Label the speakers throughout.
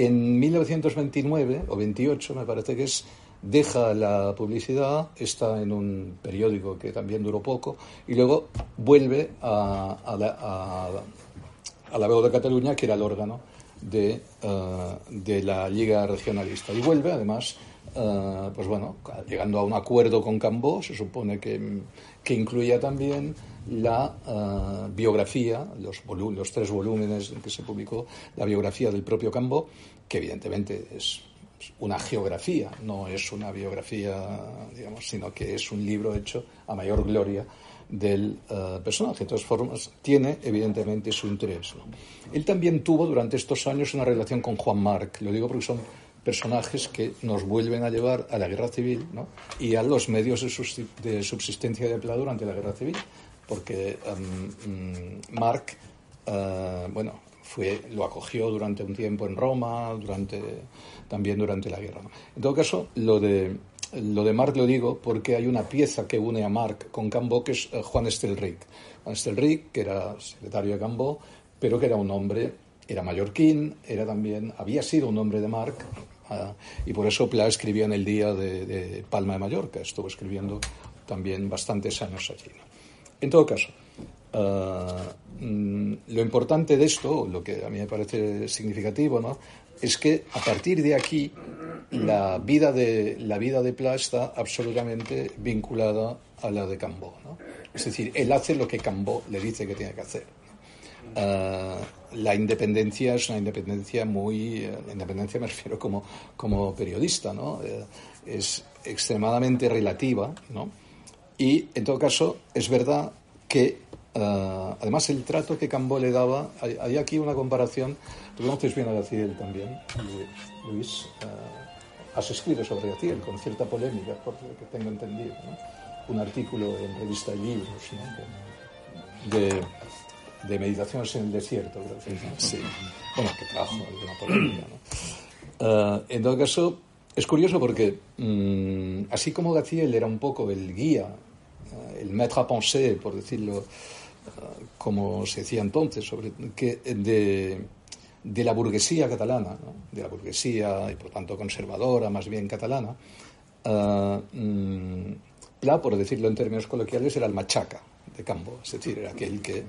Speaker 1: En 1929 o 28 me parece que es deja la publicidad, está en un periódico que también duró poco y luego vuelve a, la, Veu de Cataluña, que era el órgano de, eh, de la Liga Regionalista. Y vuelve, además, eh, pues bueno, llegando a un acuerdo con Cambó, se supone que, que incluía también la eh, biografía, los, los, tres volúmenes en que se publicó la biografía del propio Cambó, que evidentemente es una geografía, no es una biografía, digamos, sino que es un libro hecho a mayor gloria del uh, personaje. De todas formas, tiene evidentemente su interés. Él también tuvo durante estos años una relación con Juan Marc, lo digo porque son personajes que nos vuelven a llevar a la guerra civil ¿no? y a los medios de, subsistencia de Pla durante la guerra civil, porque um, Marc, uh, bueno, fue, lo acogió durante un tiempo en Roma, durante, también durante la guerra. En todo caso, lo de, lo de Marc lo digo porque hay una pieza que une a Marc con Cambó, que es eh, Juan Estelric. Juan Estelric, que era secretario de Cambó, pero que era un hombre, era mallorquín, era también, había sido un hombre de Marc, ah, y por eso Pla escribió en el día de, Palma de Mallorca, estuvo escribiendo también bastantes años allí. En todo caso, ah, Mm, lo importante de esto, lo que a mí me parece significativo, ¿no? es que a partir de aquí la vida de, la vida de Pla está absolutamente vinculada a la de Cambó. ¿no? Es decir, él hace lo que Cambó le dice que tiene que hacer. Ah, la independencia es una independencia muy. Eh, independencia me refiero como, como periodista, ¿no? Eh, es extremadamente relativa, ¿no? Y en todo caso, es verdad que Uh, además, el trato que Cambó le daba, hay, aquí una comparación, tú conoces bien a Gaciel también, Luis, uh, has escrito sobre Gaciel con cierta polémica, por lo que tengo entendido, ¿no? un artículo en revista libros ¿no? de, meditaciones en el desierto, creo que sí. Bueno, que trajo alguna polémica. Uh, en todo caso, es curioso porque, um, así como Gaciel era un poco el guía, el maître à penser, por decirlo como se decía entonces, sobre, que de, de la burguesía catalana, de la burguesía y por tanto conservadora, más bien catalana, uh, Pla, por decirlo en términos coloquiales, era el machaca de Cambo, es decir, era aquel que,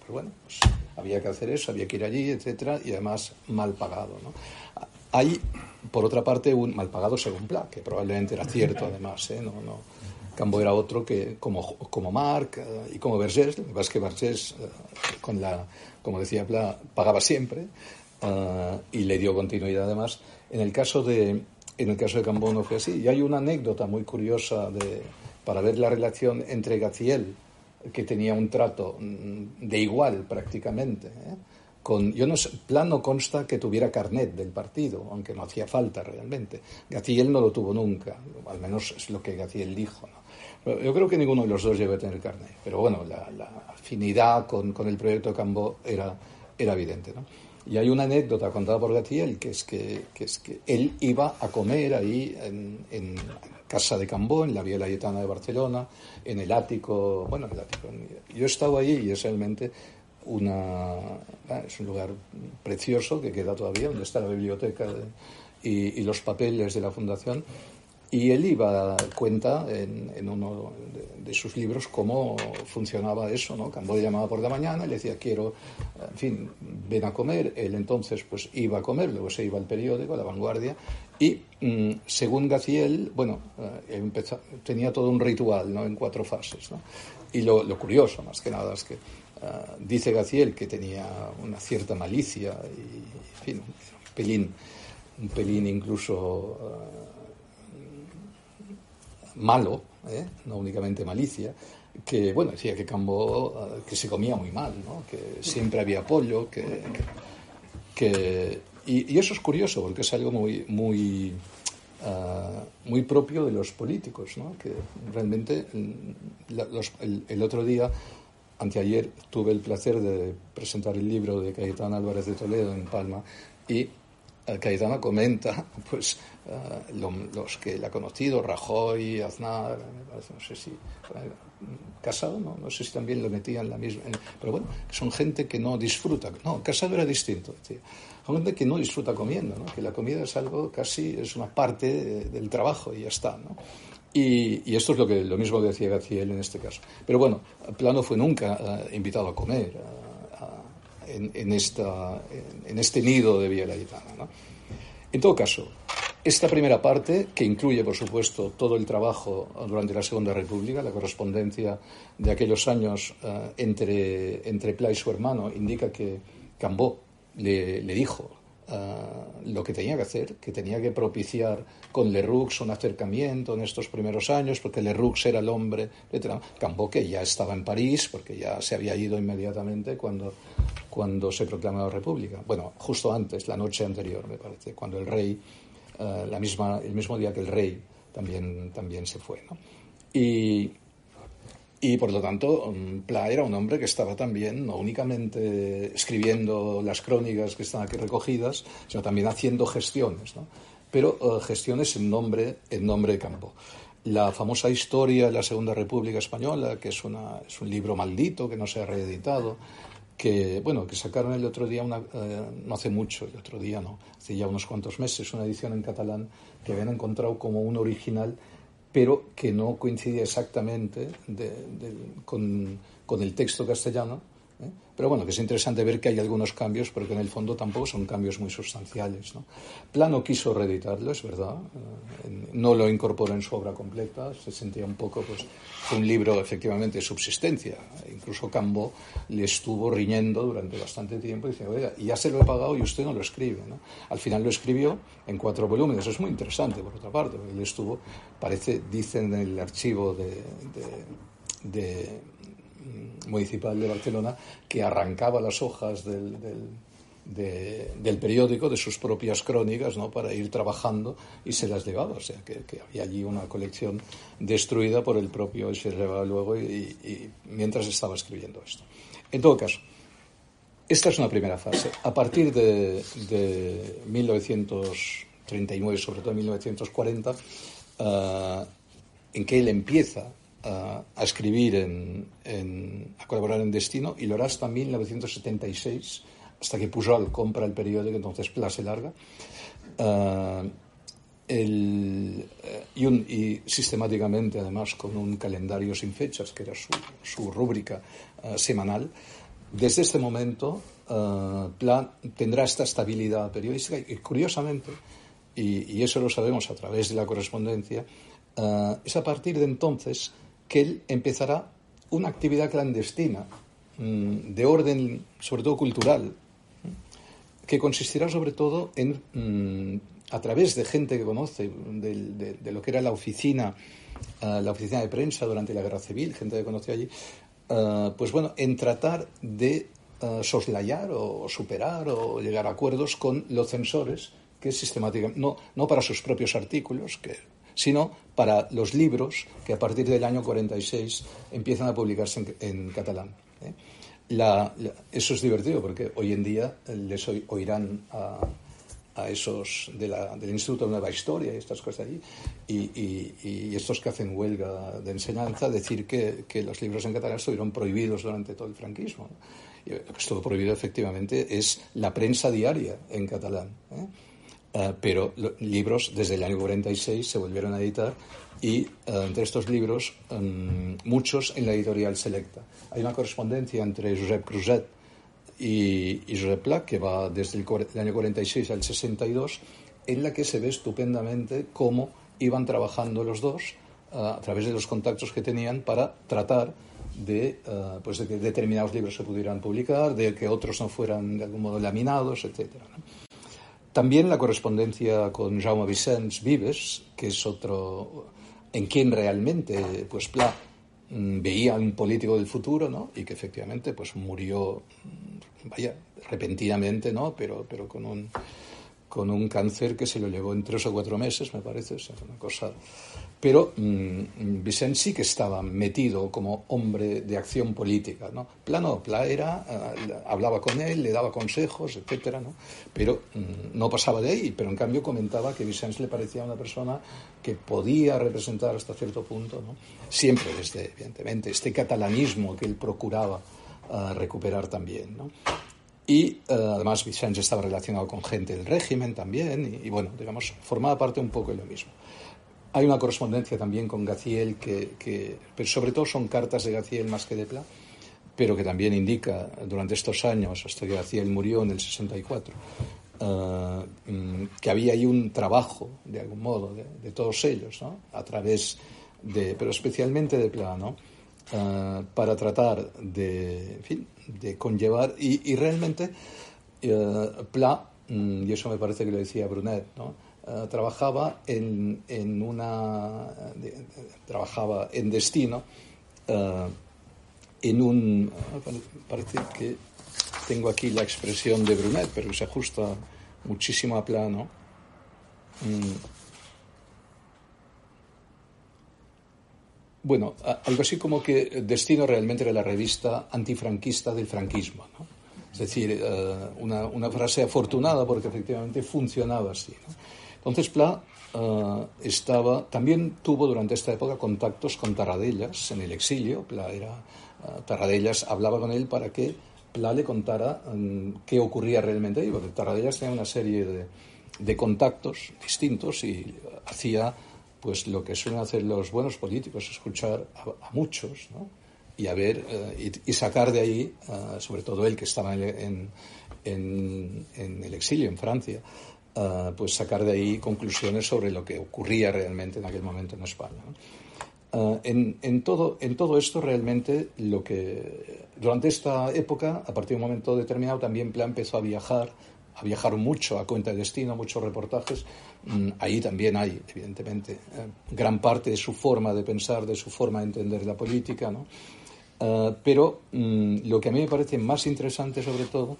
Speaker 1: pues bueno, pues había que hacer eso, había que ir allí, etcétera, y además mal pagado. ¿no? Hay, por otra parte, un mal pagado según Pla, que probablemente era cierto además, ¿eh? no, no, Cambo era otro que, como, como Marc eh, y como Vergés, lo que pasa es que Vergés, eh, con la, como decía Pla, pagaba siempre eh, y le dio continuidad además. En el caso de, en el caso de Cambó no fue así. Y hay una anécdota muy curiosa de, para ver la relación entre Gaciel, que tenía un trato mm, de igual prácticamente, con, yo no sé, plano consta que tuviera carnet del partido, aunque no hacía falta realmente. Gaciel no lo tuvo nunca, al menos es lo que Gaciel dijo. ¿no? Yo creo que ninguno de los dos debe tener carne, pero bueno, la, afinidad con, con, el proyecto Cambó era, era evidente. ¿no? Y hay una anécdota contada por Gatiel, que es que, que, es que él iba a comer ahí en, Casa de Cambó, en la Vía Layetana de Barcelona, en el ático, bueno, el ático. Yo he estado allí y es realmente una, ah, es un lugar precioso que queda todavía, donde está la biblioteca y los papeles de la fundación y él iba cuenta en, en uno de, sus libros cómo funcionaba eso, ¿no? Le llamaba por la mañana, le decía, quiero, en fin, ven a comer. Él entonces pues iba a comer, luego se iba al periódico, a la vanguardia, y mm, según Gaciel, bueno, eh, tenía todo un ritual, ¿no? En cuatro fases, ¿no? Y lo, lo curioso, más que nada, es que uh, dice Gaciel que tenía una cierta malicia y, fin, un pelín, un pelín incluso... Malo, ¿eh? no únicamente malicia, que bueno, decía que Cambó, que se comía muy mal, ¿no? que siempre había pollo, que, que y, eso es curioso porque es algo muy, muy, ah, muy propio de los políticos, ¿no? que realmente mm, el, otro día, anteayer, tuve el placer de presentar el libro de Cayetano Álvarez de Toledo en Palma y Cayetano comenta pues, uh, los que él ha conocido, Rajoy, Aznar, no sé si Casado, no, sé si también lo metía en la misma, pero bueno, son gente que no disfruta, no, Casado era distinto, son gente que no disfruta comiendo, ¿no? que la comida es algo casi, es una parte del trabajo y ya está, ¿no? Y, esto es lo, que, lo mismo que decía Gaciel en este caso. Pero bueno, Plano fue nunca invitado a comer. Uh, en, esta, este nido de Villa ¿no? En todo caso, esta primera parte, que incluye, por supuesto, todo el trabajo durante la Segunda República, la correspondencia de aquellos años eh, entre, entre Pla y su hermano, indica que Cambó le, le dijo uh, lo que tenía que hacer, que tenía que propiciar con Leroux un acercamiento en estos primeros años, porque Leroux era el hombre, etc. Cambó que ya estaba en París, porque ya se había ido inmediatamente cuando, cuando se proclamó la República. Bueno, justo antes, la noche anterior, me parece, cuando el rey, uh, la misma, el mismo día que el rey también, también se fue. ¿no? Y, y por lo tanto, mm, Pla era un hombre que estaba también no únicamente escribiendo las crónicas que están aquí recogidas, sino también haciendo gestiones, ¿no? pero uh, gestiones en nombre, en nombre de campo. La famosa historia de la Segunda República Española, que es, una, es un libro maldito que no se ha reeditado, que bueno que sacaron el otro día una, uh, no hace mucho el otro día no hace ya unos cuantos meses una edición en catalán que habían encontrado como un original pero que no coincide exactamente con, con, el texto castellano. Pero bueno, que es interesante ver que hay algunos cambios, porque en el fondo tampoco son cambios muy sustanciales. ¿no? Plano quiso reeditarlo, es verdad, eh, no lo incorporó en su obra completa, se sentía un poco, pues, un libro efectivamente de subsistencia. Incluso Cambo le estuvo riñendo durante bastante tiempo y dice, oiga, ya se lo he pagado y usted no lo escribe. Al final lo escribió en cuatro volúmenes, es muy interesante por otra parte, él estuvo, parece, dicen en el archivo de, de municipal de Barcelona que arrancaba las hojas del, del, periódico, de sus propias crónicas, ¿no? para ir trabajando y se las llevaba. O sea, que, había allí una colección destruida por el propio llevaba luego y, mientras estaba escribiendo esto. En todo caso, esta es una primera fase. A partir de, de 1939, sobre todo en 1940, ah, en que él empieza a, escribir, en, a colaborar en Destino, y lo hará hasta 1976, hasta que Pujol compra el periódico, entonces Place larga. Uh, el, y, un, y, sistemáticamente, además, con un calendario sin fechas, que era su, su rúbrica uh, semanal. Desde este momento, uh, tendrá esta estabilidad periodística y, curiosamente, y, y, eso lo sabemos a través de la correspondencia, es a partir de entonces que él empezará una actividad clandestina mm, de orden, sobre todo cultural, que consistirá sobre todo en, mm, a través de gente que conoce, de, lo que era la oficina, ah, la oficina de prensa durante la guerra civil, gente que conoció allí, ah, pues bueno, en tratar de ah, soslayar o superar o llegar a acuerdos con los censores que sistemáticamente, no, no para sus propios artículos, que sino para los libros que a partir del año 46 empiezan a publicarse en, catalán. ¿eh? eso es divertido porque hoy en día les oirán a, esos del Instituto de Nueva Historia y estas cosas allí, y, estos que hacen huelga de enseñanza, decir que, los libros en catalán estuvieron prohibidos durante todo el franquismo. lo que estuvo prohibido efectivamente es la prensa diaria en catalán. ¿eh? Eh, pero libros desde el año 46 se volvieron a editar y eh, entre estos libros em, muchos en la editorial Selecta. Hay una correspondencia entre Josep Cruzet y, Josep Pla que va desde el, año 46 al 62 en la que se ve estupendamente cómo iban trabajando los dos eh, a través de los contactos que tenían para tratar de, pues de que determinados libros se pudieran publicar, de que otros no fueran de algún modo laminados, etc. También la correspondencia con Jaume Vicens Vives, que es otro en quien realmente pues Pla mm, veía un político del futuro, ¿no? Y que efectivamente pues murió, mm, vaya, repentinamente, ¿no? Pero, pero con un con un cáncer que se lo llevó en tres o cuatro meses, me parece, o una cosa pero mmm, Vicente sí que estaba metido como hombre de acción política, ¿no? Plano, Pla era, uh, hablaba con él, le daba consejos, etcétera, ¿no? Pero mmm, no pasaba de ahí, pero en cambio comentaba que Vicente le parecía una persona que podía representar hasta cierto punto, ¿no? Siempre desde, evidentemente, este catalanismo que él procuraba uh, recuperar también, ¿no? Y uh, además Vicente estaba relacionado con gente del régimen también, y, y bueno, digamos, formaba parte un poco de lo mismo. Hay una correspondencia también con Gaciel, que, que, pero sobre todo son cartas de Gaciel más que de Pla, pero que también indica durante estos años, hasta que Gaciel murió en el 64, uh, que había ahí un trabajo, de algún modo, de, todos ellos, ¿no? a través de, pero especialmente de Pla, ¿no? Uh, para tratar de, en fin, de conllevar, y, y realmente uh, Pla, y eso me parece que lo decía Brunet, ¿no? Uh, trabajaba en, en una trabajaba en destino uh, en un parece que tengo aquí la expresión de Brunet pero se ajusta muchísimo a plano mm. bueno algo así como que Destino realmente era la revista antifranquista del franquismo es decir una, una frase afortunada porque efectivamente funcionaba así. Entonces Pla uh, estaba, también tuvo durante esta época contactos con Tarradellas en el exilio. Pla era, uh, Tarradellas hablaba con él para que Pla le contara um, qué ocurría realmente ahí, porque Tarradellas tenía una serie de, contactos distintos y hacía pues lo que suelen hacer los buenos políticos, escuchar a, muchos, ¿no? y a ver uh, y, sacar de ahí, sobre todo él que estaba en, el exilio en Francia, pues sacar de ahí conclusiones sobre lo que ocurría realmente en aquel momento en España. Uh, en, en, todo, en todo esto realmente lo que durante esta época, a partir de un momento determinado, también Plan empezó a viajar, a viajar mucho a cuenta de destino, muchos reportajes. Mm, ahí también hay, evidentemente, eh, gran parte de su forma de pensar, de su forma de entender la política, ¿no? Uh, pero mm, lo que a mí me parece más interesante, sobre todo,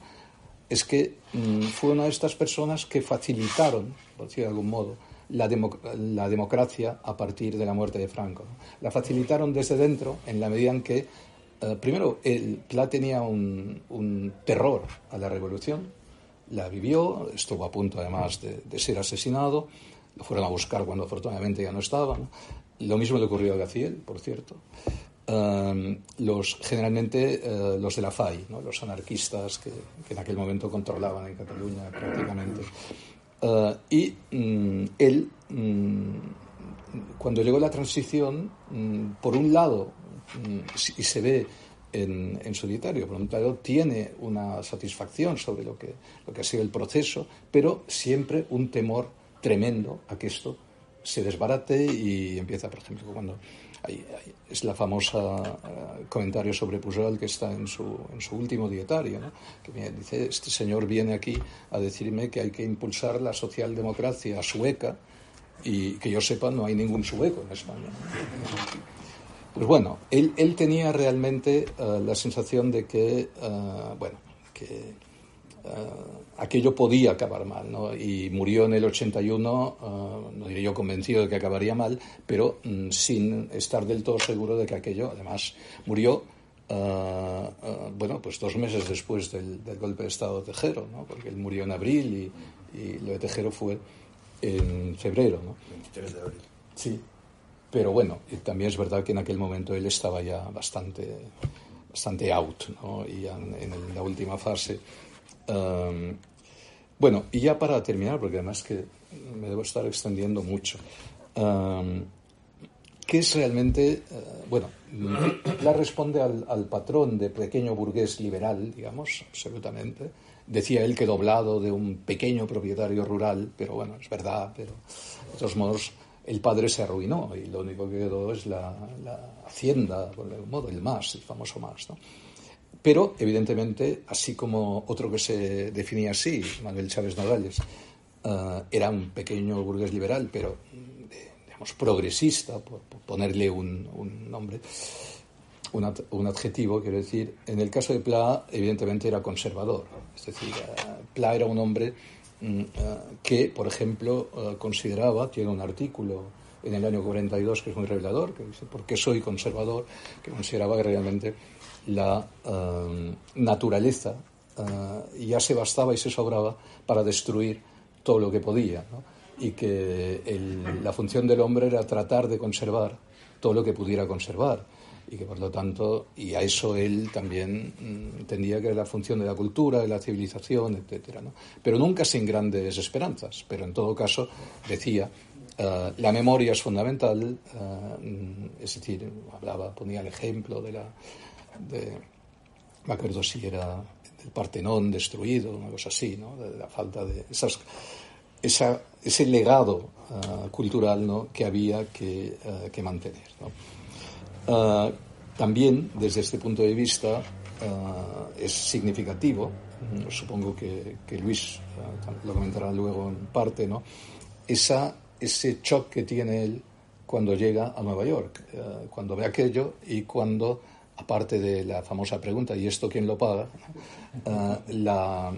Speaker 1: es que mmm, fue una de estas personas que facilitaron, por decir de algún modo, la, democ la democracia a partir de la muerte de Franco. La facilitaron desde dentro en la medida en que, uh, primero, el Pla tenía un, terror a la revolución, la vivió, estuvo a punto además de, ser asesinado, lo fueron a buscar cuando afortunadamente ya no estaba. Lo mismo le ocurrió a Gaciel, por cierto. Uh, los, generalmente uh, los de la FAI, ¿no? los anarquistas que, que, en aquel momento controlaban en Cataluña prácticamente. Uh, y um, él, um, cuando llegó la transición, mm, por un lado, mm, y se ve en, en, su diario, por un lado, tiene una satisfacción sobre lo que, lo que ha sido el proceso, pero siempre un temor tremendo a que esto se desbarate y empieza, por ejemplo, cuando es la famosa uh, comentario sobre Pujol que está en su, en su último dietario, que dice, este señor viene aquí a decirme que hay que impulsar la socialdemocracia sueca y que yo sepa no hay ningún sueco en España. Pues bueno, él, él tenía realmente uh, la sensación de que, uh, bueno, que uh, aquello podía acabar mal, ¿no? Y murió en el 81, uh, no diré yo convencido de que acabaría mal, pero um, sin estar del todo seguro de que aquello, además, murió, uh, uh, bueno, pues dos meses después del, del, golpe de Estado de Tejero, ¿no? Porque él murió en abril y, y lo de Tejero fue en febrero, ¿no?
Speaker 2: 23 de abril.
Speaker 1: Sí, pero bueno, también es verdad que en aquel momento él estaba ya bastante, bastante out, ¿no? Y en la última fase Bueno, y ya para terminar, porque además que me debo estar extendiendo mucho, um, ¿qué es realmente, uh, bueno, la responde al, al, patrón de pequeño burgués liberal, digamos, absolutamente. Decía él que doblado de un pequeño propietario rural, pero bueno, es verdad, pero de todos modos el padre se arruinó y lo único que quedó es la, hacienda, por algún modo, el más, el famoso más, ¿no? Pero, evidentemente, así como otro que se definía así, Manuel Chávez Nogales, uh, era un pequeño burgués liberal, pero, digamos, progresista, por, ponerle un, nombre, un, un, adjetivo, quiero decir, en el caso de Pla, evidentemente era conservador. Es decir, uh, Pla era un hombre mm, que, por ejemplo, consideraba, tiene un artículo en el año 42 que es muy revelador, que dice, ¿por qué soy conservador? Que consideraba que realmente la naturaleza ya se bastaba y se sobraba para destruir todo lo que podía. Y que la función del hombre era tratar de conservar todo lo que pudiera conservar y que por lo tanto, y a eso él también mm, entendía que era la función de la cultura, de la civilización, etcétera, ¿no? Pero nunca sin grandes esperanzas, pero en todo caso decía uh, la memoria es fundamental, uh, es decir, hablaba, ponía el ejemplo de la, de, me acuerdo si era del Partenón destruido, una cosa así, ¿no? de, la falta de esas, esa, ese legado uh, cultural ¿no? que había que, que mantener. ¿no? Uh, también, desde este punto de vista, uh, es significativo, supongo que, que Luis uh, lo comentará luego en parte, ¿no? Esa, ese shock que tiene él cuando llega a Nueva York, cuando ve aquello y cuando, aparte de la famosa pregunta, ¿y esto quién lo paga? la,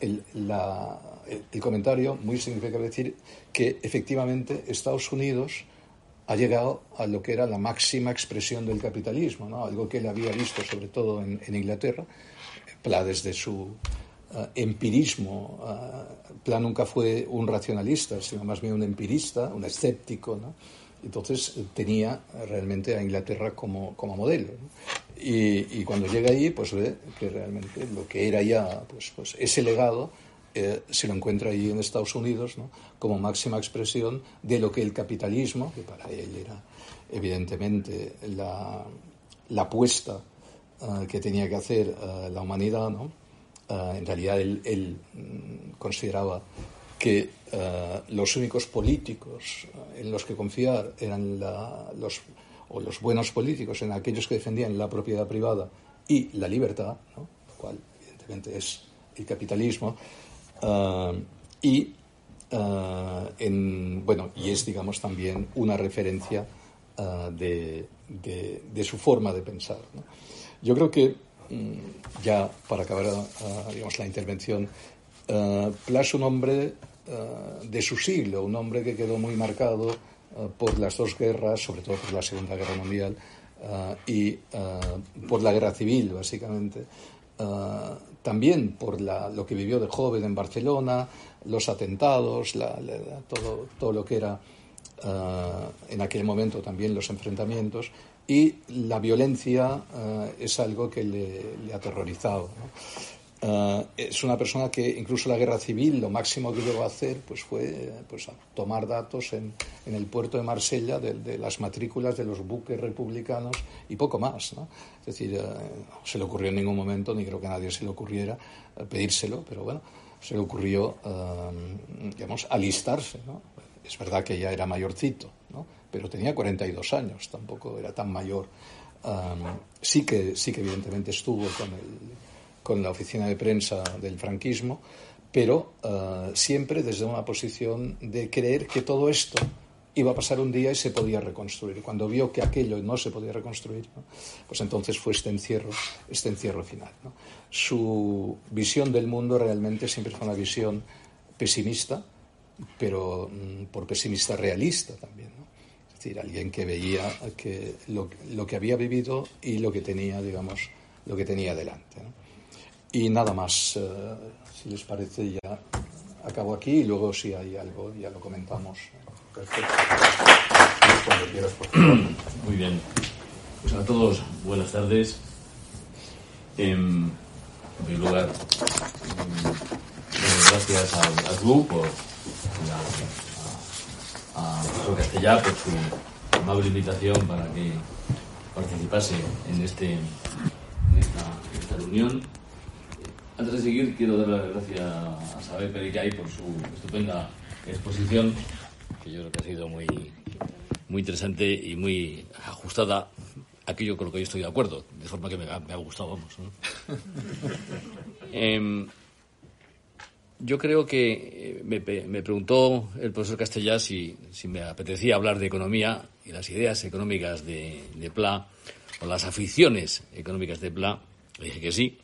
Speaker 1: el, comentario muy significativo decir que efectivamente Estados Unidos ha llegado a lo que era la máxima expresión del capitalismo, algo que él había visto sobre todo en, en Inglaterra, Pla desde su uh, empirismo, uh, Pla nunca fue un racionalista, sino más bien un empirista, un escéptico, ¿no? Entonces tenía realmente a Inglaterra como, como modelo. Y, cuando llega ahí, pues ve que realmente lo que era ya pues, pues ese legado eh, se lo encuentra ahí en Estados Unidos como máxima expresión de lo que el capitalismo, que para él era evidentemente la, la apuesta uh, que tenía que hacer la humanidad, ¿no? En realidad él, él mm, consideraba que los únicos políticos en los que confiar eran la, los, o los buenos políticos en aquellos que defendían la propiedad privada y la libertad, lo cual evidentemente es el capitalismo, Uh, y, uh, en, bueno, y es, digamos, también una referencia uh, de, de, su forma de pensar. Yo creo que, um, ya para acabar digamos, la intervención, Pla es un hombre de su siglo, un hombre que quedó muy marcado por las dos guerras, sobre todo por la Segunda Guerra Mundial y por la Guerra Civil, básicamente. Uh, también por lo que vivió de joven en Barcelona, los atentados, la, todo, lo que era uh, en aquel momento también los enfrentamientos y la violencia uh, es algo que le, le. ¿no? Uh, es una persona que incluso la guerra civil lo máximo que llegó a hacer pues fue pues, a tomar datos en, en, el puerto de Marsella de, de, las matrículas de los buques republicanos y poco más. Es decir, no se le ocurrió en ningún momento, ni creo que a nadie se le ocurriera pedírselo, pero bueno, se le ocurrió, digamos, alistarse. ¿no? Es verdad que ya era mayorcito, ¿no? pero tenía 42 años, tampoco era tan mayor. Um, sí, que, sí que evidentemente estuvo con el con la oficina de prensa del franquismo, pero uh, siempre desde una posición de creer que todo esto iba a pasar un día y se podía reconstruir. Cuando vio que aquello no se podía reconstruir, ¿no? pues entonces fue este encierro, este encierro final. ¿no? Su visión del mundo realmente siempre fue una visión pesimista, pero mm, por pesimista realista también. ¿no? Es decir, alguien que veía que lo, lo, que había vivido y lo que tenía, digamos, lo que tenía delante. ¿no? Y nada más, uh, si les parece, ya acabo aquí y luego si hay algo ya lo comentamos. Perfecto.
Speaker 2: Cuando quieras, por favor. Muy bien. Pues a todos, buenas tardes. En primer lugar, gracias a, a por la, a, a Castellá por su amable invitación para que participase en, este, en esta, en esta reunión. Antes de seguir, quiero dar las gracias a Saber Pericay por su estupenda exposición, que yo creo que ha sido muy, muy interesante y muy ajustada a aquello con lo que yo estoy de acuerdo, de forma que me, me ha gustado, vamos. ¿no? eh, yo creo que me, me, preguntó el profesor Castellá si, si, me apetecía hablar de economía y las ideas económicas de, de Pla o las aficiones económicas de Pla. Le dije que sí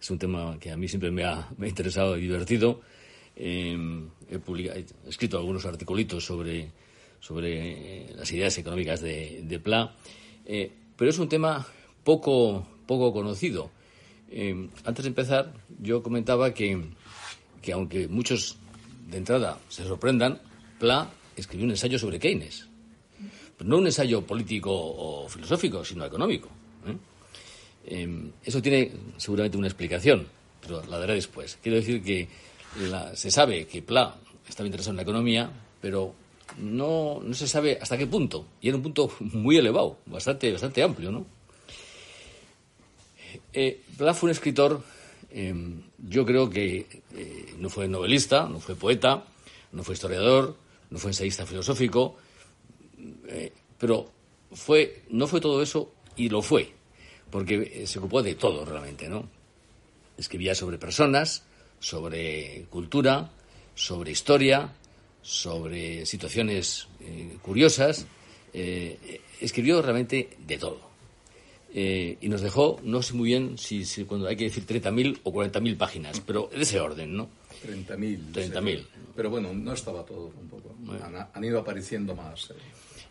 Speaker 2: es un tema que a mí siempre me ha, interesado y divertido. Em, he, escrito algunos articulitos sobre, sobre las ideas económicas de, de Pla, eh, pero es un tema poco, poco conocido. Em, antes de empezar, yo comentaba que, que, aunque muchos de entrada se sorprendan, Pla escribió un ensayo sobre Keynes. no un ensayo político o filosófico, sino económico. Em, eso tiene seguramente una explicación, pero la daré después. Quiero decir que se sabe que Pla estaba interesado en la economía, pero no, no se sabe hasta qué punto. Y era un punto muy elevado, bastante, bastante amplio, ¿no? Eh, Pla fue un escritor, em, yo creo que eh, no fue novelista, no fue poeta, no fue historiador, no fue ensayista filosófico, eh, pero fue, no fue todo eso y lo fue, porque se ocupó de todo realmente, ¿no? Escribía sobre personas, sobre cultura, sobre historia, sobre situaciones eh, curiosas. Eh, escribió realmente de todo. Eh, y nos dejó, no sé muy bien si, cuando hay que decir 30.000 o 40.000 páginas, pero de ese orden, ¿no?
Speaker 1: 30.000.
Speaker 2: 30.000.
Speaker 1: Pero bueno, no estaba todo un poco. Han, ido apareciendo más.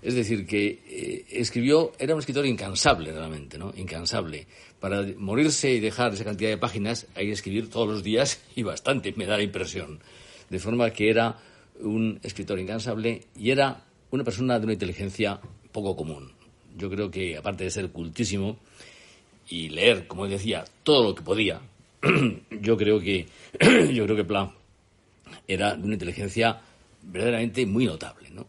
Speaker 2: Es decir, que escribió, era un escritor incansable realmente, ¿no? Incansable para morirse y dejar esa cantidad de páginas hay que escribir todos los días y bastante, me da la impresión. De forma que era un escritor incansable y era una persona de una inteligencia poco común. Yo creo que, aparte de ser cultísimo y leer, como decía, todo lo que podía, yo creo que, yo creo que Plan era de una inteligencia verdaderamente muy notable. ¿no?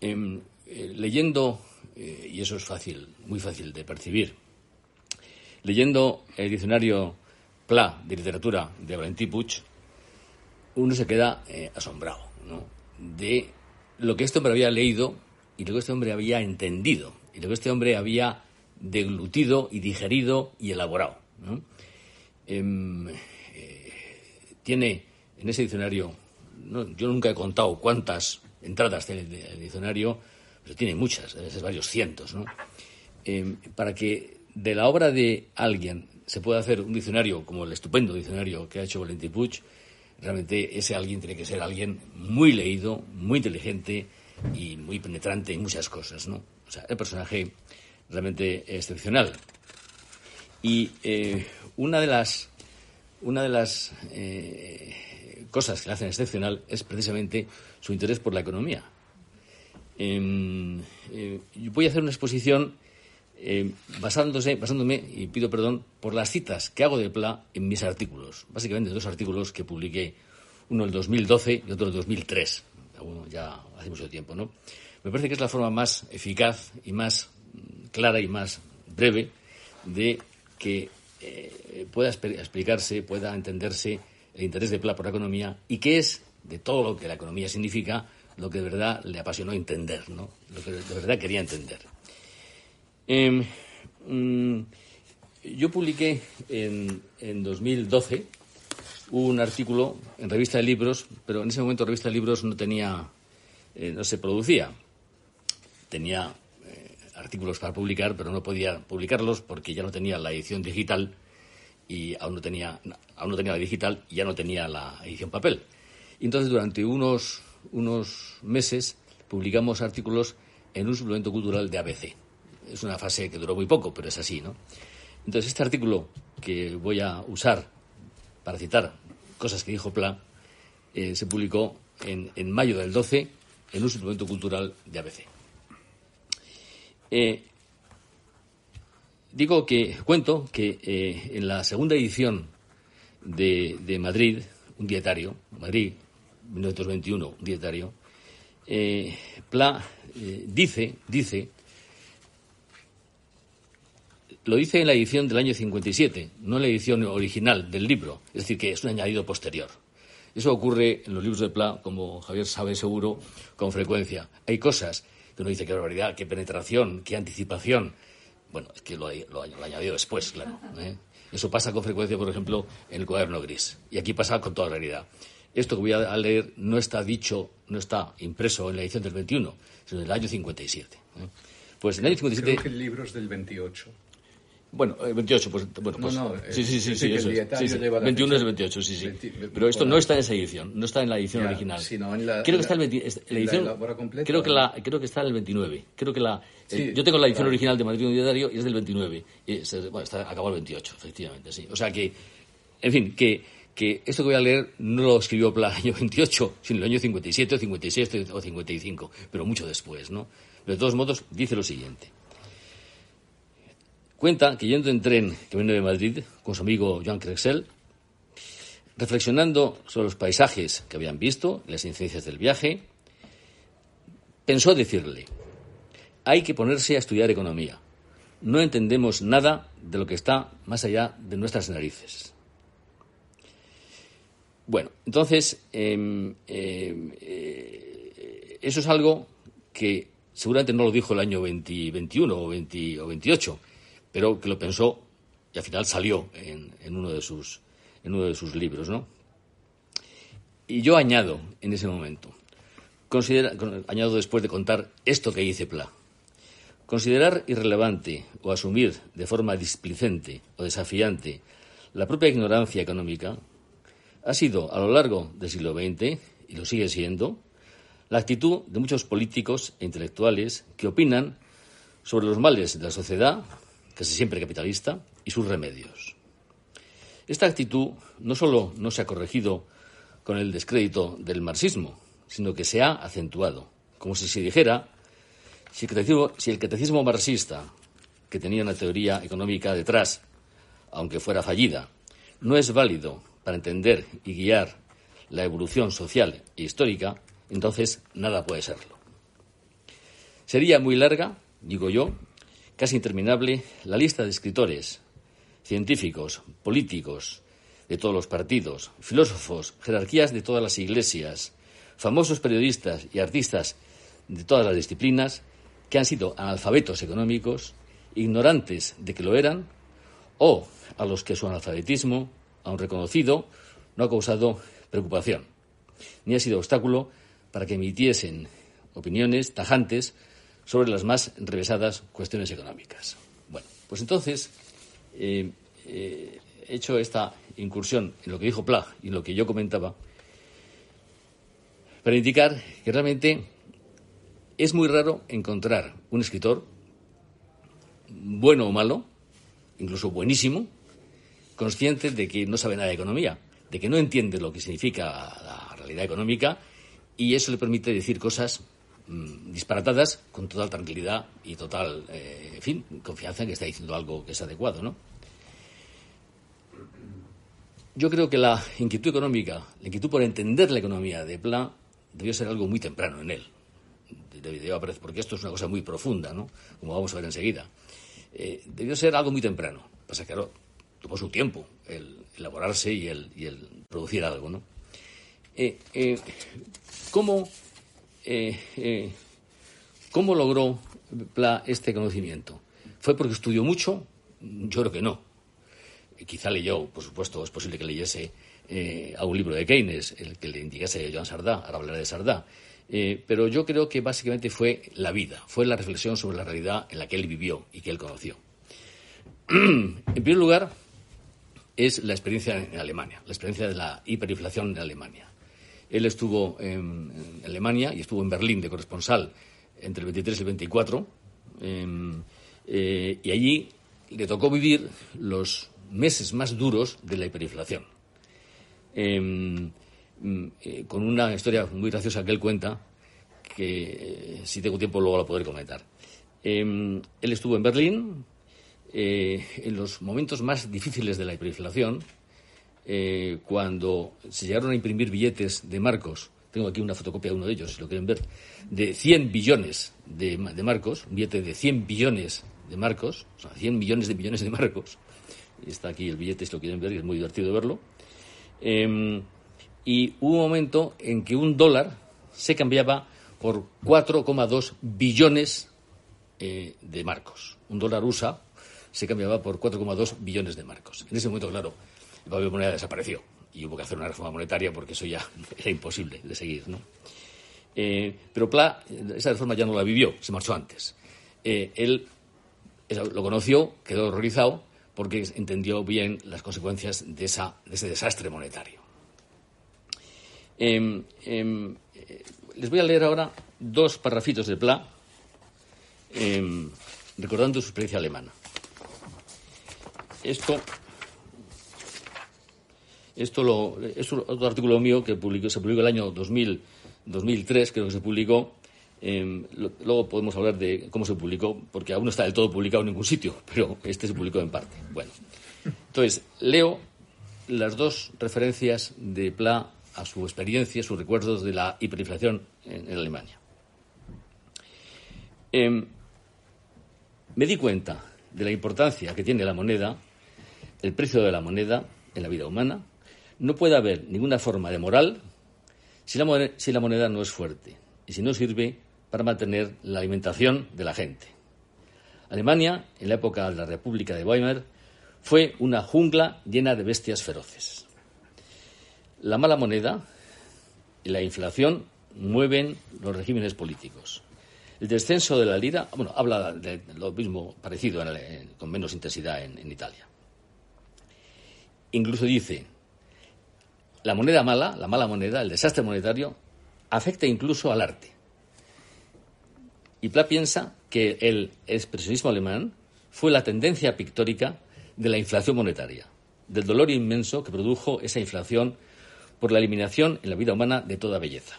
Speaker 2: Em, eh, leyendo, eh, y eso es fácil, muy fácil de percibir, Leyendo el diccionario PLA de literatura de Valentí Puig, uno se queda eh, asombrado de lo que este hombre había leído y lo que este hombre había entendido y lo que este hombre había deglutido y digerido y elaborado. Em, tiene en ese diccionario, yo nunca he contado cuántas entradas tiene el diccionario, pero tiene muchas, a veces varios cientos, em, para que de la obra de alguien se puede hacer un diccionario como el estupendo diccionario que ha hecho Valentín Puig, realmente ese alguien tiene que ser alguien muy leído, muy inteligente y muy penetrante en muchas cosas, ¿no? O sea, el personaje realmente excepcional. Y eh, una de las, una de las eh, cosas que le hacen excepcional es precisamente su interés por la economía. Em, eh, voy a hacer una exposición eh, basándose, basándome, y pido perdón, por las citas que hago de Pla en mis artículos. Básicamente dos artículos que publiqué, uno el 2012 y otro el 2003, ya hace mucho tiempo, ¿no? Me parece que es la forma más eficaz y más clara y más breve de que eh, pueda explicarse, pueda entenderse el interés de Pla por la economía y qué es, de todo lo que la economía significa, lo que de verdad le apasionó entender, ¿no? Lo que de verdad quería entender. Em, mm, yo publiqué en, en 2012 un artículo en revista de libros, pero en ese momento revista de libros no tenía, eh, no se producía. Tenía eh, artículos para publicar, pero no podía publicarlos porque ya no tenía la edición digital y aún no tenía, aún no tenía la digital y ya no tenía la edición papel. Y entonces durante unos, unos meses publicamos artículos en un suplemento cultural de ABC es una fase que duró muy poco, pero es así, ¿no? Entonces, este artículo que voy a usar para citar cosas que dijo Pla, eh, se publicó en, en, mayo del 12 en un suplemento cultural de ABC. Eh, digo que, cuento que eh, en la segunda edición de, de, Madrid, un dietario, Madrid 1921, un dietario, Pla dice, dice lo dice en la edición del año 57, no en la edición original del libro, es decir, que es un añadido posterior. Eso ocurre en los libros de Pla, como Javier sabe seguro, con frecuencia. Hay cosas que uno dice qué barbaridad, qué penetración, qué anticipación. Bueno, es que lo, lo, añadido después, claro. ¿eh? Eso pasa con frecuencia, por ejemplo, en el cuaderno gris. Y aquí pasa con toda claridad. Esto que voy a leer no está dicho, no está impreso en la edición del 21, sino en el año 57. ¿eh?
Speaker 1: Pues en el año 57... Creo que el libro es del 28.
Speaker 2: Bueno, 28, eh, pues bueno, pues.
Speaker 1: No, no,
Speaker 2: sí, sí, sí, sí,
Speaker 1: el
Speaker 2: eso es. Sí, sí.
Speaker 1: lleva la
Speaker 2: 21 es
Speaker 1: fecha.
Speaker 2: 28, sí, sí.
Speaker 1: 20,
Speaker 2: Pero esto no está en esa edición, no está en la edición
Speaker 1: Ya,
Speaker 2: original.
Speaker 1: sino en la-
Speaker 2: creo que
Speaker 1: la-
Speaker 2: está el 20 es- la
Speaker 1: en la
Speaker 2: edición.
Speaker 1: completa.
Speaker 2: creo que la creo que está en el 29. Creo que la eh,
Speaker 1: Sí,
Speaker 2: yo tengo la edición
Speaker 1: claro.
Speaker 2: original de Madrid Diario y es del 29. Y es- bueno, está acabó el 28, efectivamente, sí. O sea que en fin, que que esto que voy a leer no lo escribió Pla el año 28, sino el año 57 o 56 o 55, pero mucho después, ¿no? De todos modos dice lo siguiente. Cuenta que yendo en tren camino de Madrid con su amigo Joan Crexel, reflexionando sobre los paisajes que habían visto, las incidencias del viaje, pensó decirle, hay que ponerse a estudiar economía. No entendemos nada de lo que está más allá de nuestras narices. Bueno, entonces, em, em, eh, eso es algo que seguramente no lo dijo el año 20 21 o, 20 o 28, pero que lo pensó y al final salió en, uno de sus, en uno de sus libros, ¿no? Y yo añado en ese momento, añado después de contar esto que dice Pla, considerar irrelevante o asumir de forma displicente o desafiante la propia ignorancia económica ha sido a lo largo del siglo XX, y lo sigue siendo, la actitud de muchos políticos e intelectuales que opinan sobre los males de la sociedad, casi siempre capitalista, y sus remedios. Esta actitud no solo no se ha corregido con el descrédito del marxismo, sino que se ha acentuado, como si se dijera, si el catecismo, si el catecismo marxista, que tenía una teoría económica detrás, aunque fuera fallida, no es válido para entender y guiar la evolución social e histórica, entonces nada puede serlo. Sería muy larga, digo yo, casi interminable, la lista de escritores, científicos, políticos, de todos los partidos, filósofos, jerarquías de todas las iglesias, famosos periodistas y artistas de todas las disciplinas que han sido analfabetos económicos, ignorantes de que lo eran, o a los que su analfabetismo, aun reconocido, no ha causado preocupación, ni ha sido obstáculo para que emitiesen opiniones tajantes sobre las más enrevesadas cuestiones económicas. Bueno, pues entonces, eh, eh, hecho esta incursión en lo que dijo Pla y en lo que yo comentaba, para indicar que realmente es muy raro encontrar un escritor, bueno o malo, incluso buenísimo, consciente de que no sabe nada de economía, de que no entiende lo que significa la realidad económica y eso le permite decir cosas mm, disparatadas con total tranquilidad y total, eh, en fin, confianza en que está diciendo algo que es adecuado, ¿no? Yo creo que la inquietud económica, la inquietud por entender la economía de Pla, debió ser algo muy temprano en él. Debió aparecer, porque esto es una cosa muy profunda, ¿no? Como vamos a ver enseguida. Eh, debió ser algo muy temprano. Pasa que, claro, tomó su tiempo el elaborarse y el, y el producir algo, ¿no? Eh, eh, ¿cómo, eh, ¿Cómo logró Pla este conocimiento? ¿Fue porque estudió mucho? Yo creo que no. Quizá leyó, por supuesto, es posible que leyese a un libro de Keynes, el que le indicase a Joan Sardá, ahora hablaré de Sardá. Pero yo creo que básicamente fue la vida, fue la reflexión sobre la realidad en la que él vivió y que él conoció. en primer lugar, es la experiencia en Alemania, la experiencia de la hiperinflación en Alemania. Él estuvo en, Alemania y estuvo en Berlín de corresponsal entre el 23 y el 24, eh, eh, y allí le tocó vivir los meses más duros de la hiperinflación. Eh, eh, con una historia muy graciosa que él cuenta, que eh, si tengo tiempo luego la podré comentar. Eh, él estuvo en Berlín eh, en los momentos más difíciles de la hiperinflación, eh, cuando se llegaron a imprimir billetes de marcos, tengo aquí una fotocopia de uno de ellos, si lo quieren ver, de 100 billones de, marcos, un billete de 100 billones de marcos, o sea, 100 millones de millones de marcos. Está aquí el billete, si lo quieren ver, y es muy divertido verlo. Eh, y hubo un momento en que un dólar se cambiaba por 4,2 billones eh, de marcos. Un dólar USA se cambiaba por 4,2 billones de marcos. En ese momento, claro, el papel moneda desapareció y hubo que hacer una reforma monetaria porque eso ya era imposible de seguir, ¿no? Eh, pero Pla, esa reforma ya no la vivió, se marchó antes. Eh, él lo conoció, quedó horrorizado porque entendió bien las consecuencias de, esa, de ese desastre monetario. Em, em, eh, les voy a leer ahora dos parrafitos de Pla, em, recordando su experiencia alemana. Esto, esto lo, es otro artículo mío que publicó, se publicó el año 2000, 2003, creo que se publicó. luego podemos hablar de cómo se publicó, porque aún no está del todo publicado en ningún sitio, pero este se publicó en parte. Bueno, entonces, leo las dos referencias de Pla a su experiencia, sus recuerdos de la hiperinflación en, Alemania. Em, me di cuenta de la importancia que tiene la moneda, el precio de la moneda en la vida humana. No puede haber ninguna forma de moral si la, moneda, si la moneda no es fuerte y si no sirve para mantener la alimentación de la gente. Alemania, en la época de la República de Weimar, fue una jungla llena de bestias feroces. La mala moneda y la inflación mueven los regímenes políticos. El descenso de la lira, bueno, habla de lo mismo parecido, con menos intensidad en, Italia. Incluso dice, la moneda mala, la mala moneda, el desastre monetario, afecta incluso al arte. Y Pla piensa que el expresionismo alemán fue la tendencia pictórica de la inflación monetaria, del dolor inmenso que produjo esa inflación por la eliminación en la vida humana de toda belleza.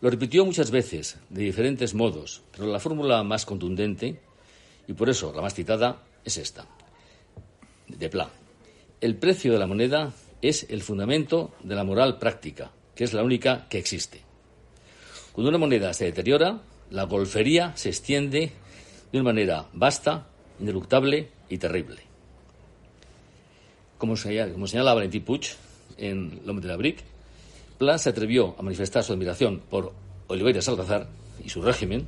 Speaker 2: Lo repitió muchas veces, de diferentes modos, pero la fórmula más contundente, y por eso la más citada, es esta, de Pla. El precio de la moneda es el fundamento de la moral práctica, que es la única que existe. Cuando una moneda se deteriora, la golfería se extiende de una manera vasta, ineluctable y terrible. Como señala, como Valentín Puig, en L'Homme de la Brique, Pla se atrevió a manifestar su admiración por Oliveira Salazar y su régimen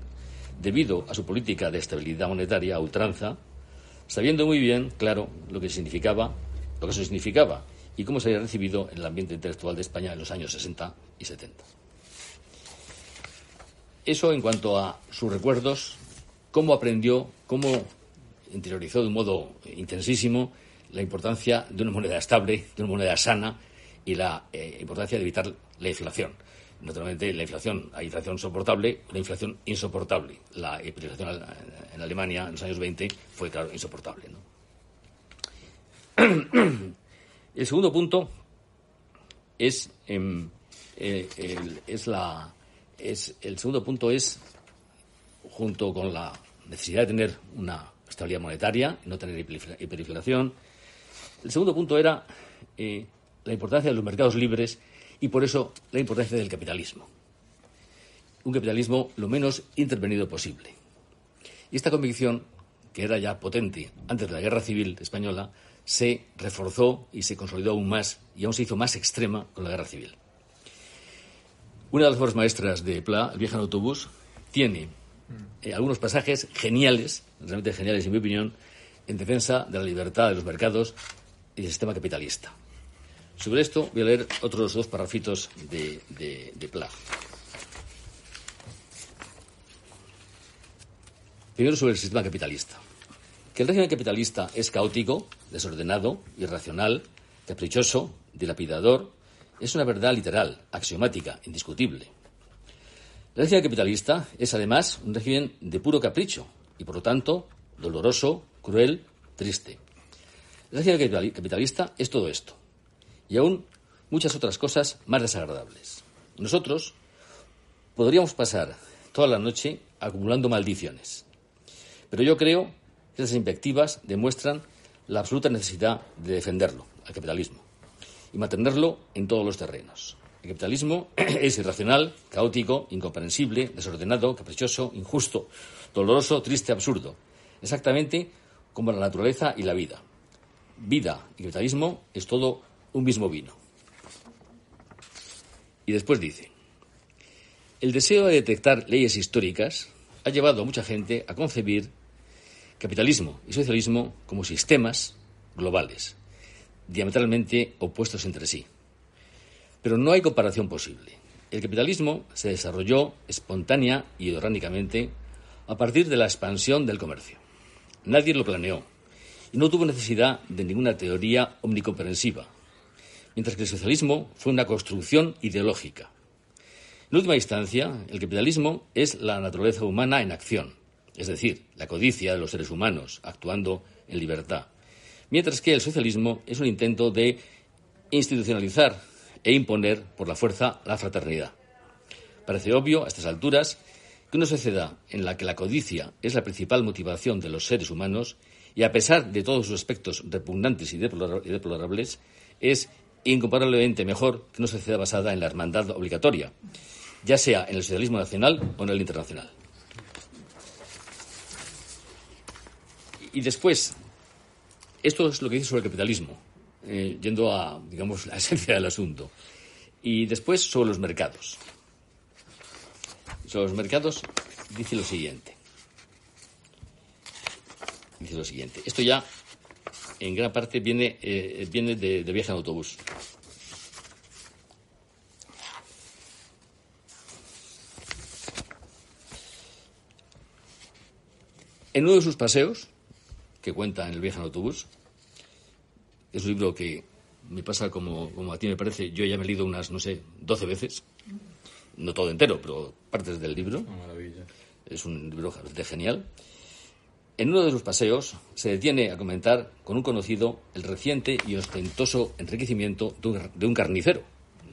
Speaker 2: debido a su política de estabilidad monetaria a ultranza, sabiendo muy bien, claro, lo que significaba, lo que eso significaba y cómo se había recibido en el ambiente intelectual de España en los años 60 y 70. Eso en cuanto a sus recuerdos, cómo aprendió, cómo interiorizó de un modo intensísimo la importancia de una moneda estable, de una moneda sana y la eh, importancia de evitar la inflación. Naturalmente, la inflación, hay inflación soportable, la inflación insoportable. La inflación en Alemania en los años 20 fue, claro, insoportable. El segundo punto es, em, eh, es la, es, el segundo punto es, junto con la necesidad de tener una estabilidad monetaria, no tener hiperinflación, el segundo punto era eh, la importancia de los mercados libres y por eso la importancia del capitalismo. Un capitalismo lo menos intervenido posible. Y esta convicción, que era ya potente antes de la Guerra Civil Española, se reforzó y se consolidó aún más y aún se hizo más extrema con la Guerra Civil. Una de las obras maestras de Pla, El viaje en autobús, tiene eh, algunos pasajes geniales, realmente geniales en mi opinión, en defensa de la libertad de los mercados y el sistema capitalista. Sobre esto voy a leer otros dos parrafitos de, de, Pla. Primero sobre el sistema capitalista. Que el régimen capitalista es caótico, desordenado, irracional, caprichoso, dilapidador, es una verdad literal, axiomática, indiscutible. El régimen capitalista es además un régimen de puro capricho y por lo tanto doloroso, cruel, triste. El régimen capitalista es todo esto y aún muchas otras cosas más desagradables. Nosotros podríamos pasar toda la noche acumulando maldiciones, pero yo creo que esas invectivas demuestran la absoluta necesidad de defenderlo, al capitalismo, y mantenerlo en todos los terrenos. El capitalismo es irracional, caótico, incomprensible, desordenado, caprichoso, injusto, doloroso, triste, absurdo, exactamente como la naturaleza y la vida. Vida y capitalismo es todo un mismo vino. Y después dice, el deseo de detectar leyes históricas ha llevado a mucha gente a concebir capitalismo y socialismo como sistemas globales, diametralmente opuestos entre sí. Pero no hay comparación posible. El capitalismo se desarrolló espontánea y orgánicamente a partir de la expansión del comercio. Nadie lo planeó y no tuvo necesidad de ninguna teoría omnicomprensiva, mientras que el socialismo fue una construcción ideológica. En última instancia, el capitalismo es la naturaleza humana en acción, es decir, la codicia de los seres humanos actuando en libertad, mientras que el socialismo es un intento de institucionalizar e imponer por la fuerza la fraternidad. Parece obvio a estas alturas que una sociedad en la que la codicia es la principal motivación de los seres humanos y a pesar de todos sus aspectos repugnantes y deplorables, es incomparablemente mejor que una sociedad basada en la hermandad obligatoria, ya sea en el socialismo nacional o en el internacional. Y después, esto es lo que dice sobre el capitalismo, eh, yendo a, digamos, la esencia del asunto. Y después sobre los mercados. Sobre los mercados dice lo siguiente. Dice lo siguiente. Esto ya en gran parte viene, eh, viene de, de viaje en autobús. En uno de sus paseos, que cuenta en el viaje en autobús, es un libro que me pasa como, como a ti me parece, yo ya me he leído unas, no sé, 12 veces, no todo entero, pero partes del libro. Es un libro de genial. En uno de sus paseos se detiene a comentar con un conocido el reciente y ostentoso enriquecimiento de un carnicero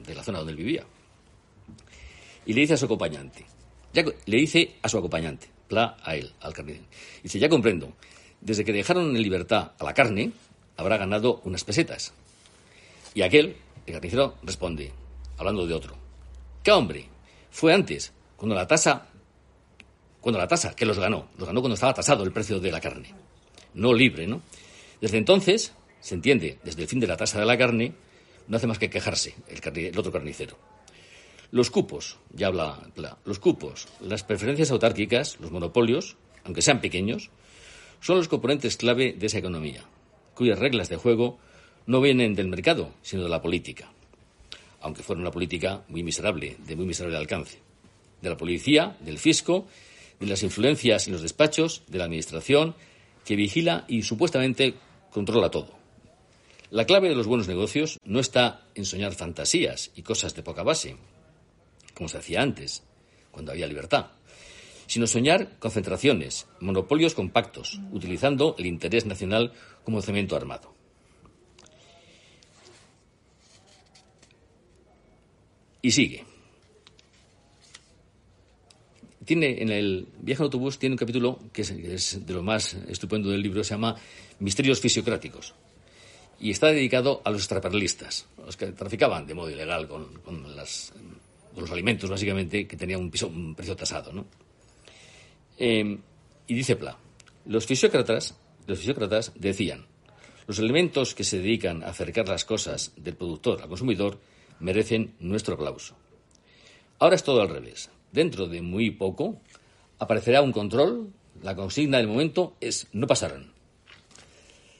Speaker 2: de la zona donde él vivía. Y le dice a su acompañante, ya, le dice a su acompañante, Pla a él, al carnicero, dice, ya comprendo, desde que dejaron en libertad a la carne, habrá ganado unas pesetas. Y aquel, el carnicero, responde, hablando de otro, ¿qué hombre? Fue antes, cuando la tasa, cuando la tasa, que los ganó, los ganó cuando estaba tasado el precio de la carne, no libre, ¿no? Desde entonces, se entiende, desde el fin de la tasa de la carne, no hace más que quejarse el, el otro carnicero. Los cupos, ya habla, los cupos, las preferencias autárquicas, los monopolios, aunque sean pequeños, son los componentes clave de esa economía, cuyas reglas de juego no vienen del mercado, sino de la política, aunque fuera una política muy miserable, de muy miserable alcance, de la policía, del fisco, de las influencias en los despachos, de la administración, que vigila y supuestamente controla todo. La clave de los buenos negocios no está en soñar fantasías y cosas de poca base, como se hacía antes, cuando había libertad, sino soñar concentraciones, monopolios compactos, utilizando el interés nacional como cemento armado. Y sigue. Tiene en el viaje en autobús tiene un capítulo que es, de lo más estupendo del libro, se llama Misterios fisiocráticos. Y está dedicado a los extraperlistas, los que traficaban de modo ilegal con, los alimentos, básicamente, que tenían un, un precio tasado. ¿no? Eh, y dice Pla, los fisiócratas, los fisiócratas decían, los elementos que se dedican a acercar las cosas del productor al consumidor merecen nuestro aplauso. Ahora es todo al revés. Dentro de muy poco aparecerá un control. La consigna del momento es no pasarán.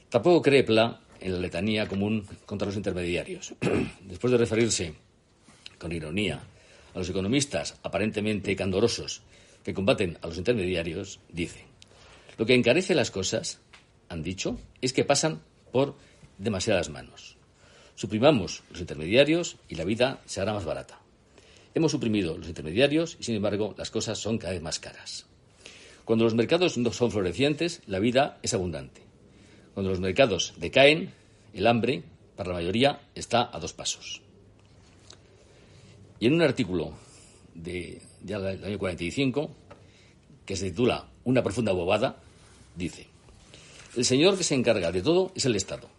Speaker 2: Tampoco cree Pla en la letanía común contra los intermediarios. Después de referirse con ironía a los economistas aparentemente candorosos que combaten a los intermediarios, dice, lo que encarece las cosas, han dicho, es que pasan por demasiadas manos. Suprimamos los intermediarios y la vida se hará más barata. Hemos suprimido los intermediarios y, sin embargo, las cosas son cada vez más caras. Cuando los mercados no son florecientes, la vida es abundante. Cuando los mercados decaen, el hambre, para la mayoría, está a dos pasos. Y en un artículo de, ya del año 45, que se titula Una profunda bobada, dice, el señor que se encarga de todo es el Estado.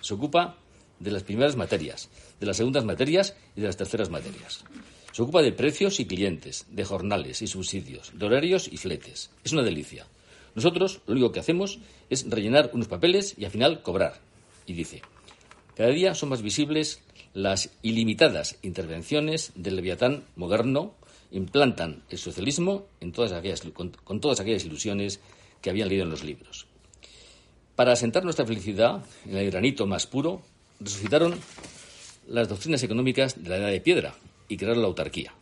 Speaker 2: Se ocupa de las primeras materias, de las segundas materias y de las terceras materias. Se ocupa de precios y clientes, de jornales y subsidios, de horarios y fletes. Es una delicia. Nosotros lo único que hacemos es rellenar unos papeles y al final cobrar. Y dice, cada día son más visibles las ilimitadas intervenciones del leviatán moderno implantan el socialismo en todas aquellas, con, todas aquellas ilusiones que habían leído en los libros. Para asentar nuestra felicidad en el granito más puro, resucitaron las doctrinas económicas de la edad de piedra y crearon la autarquía.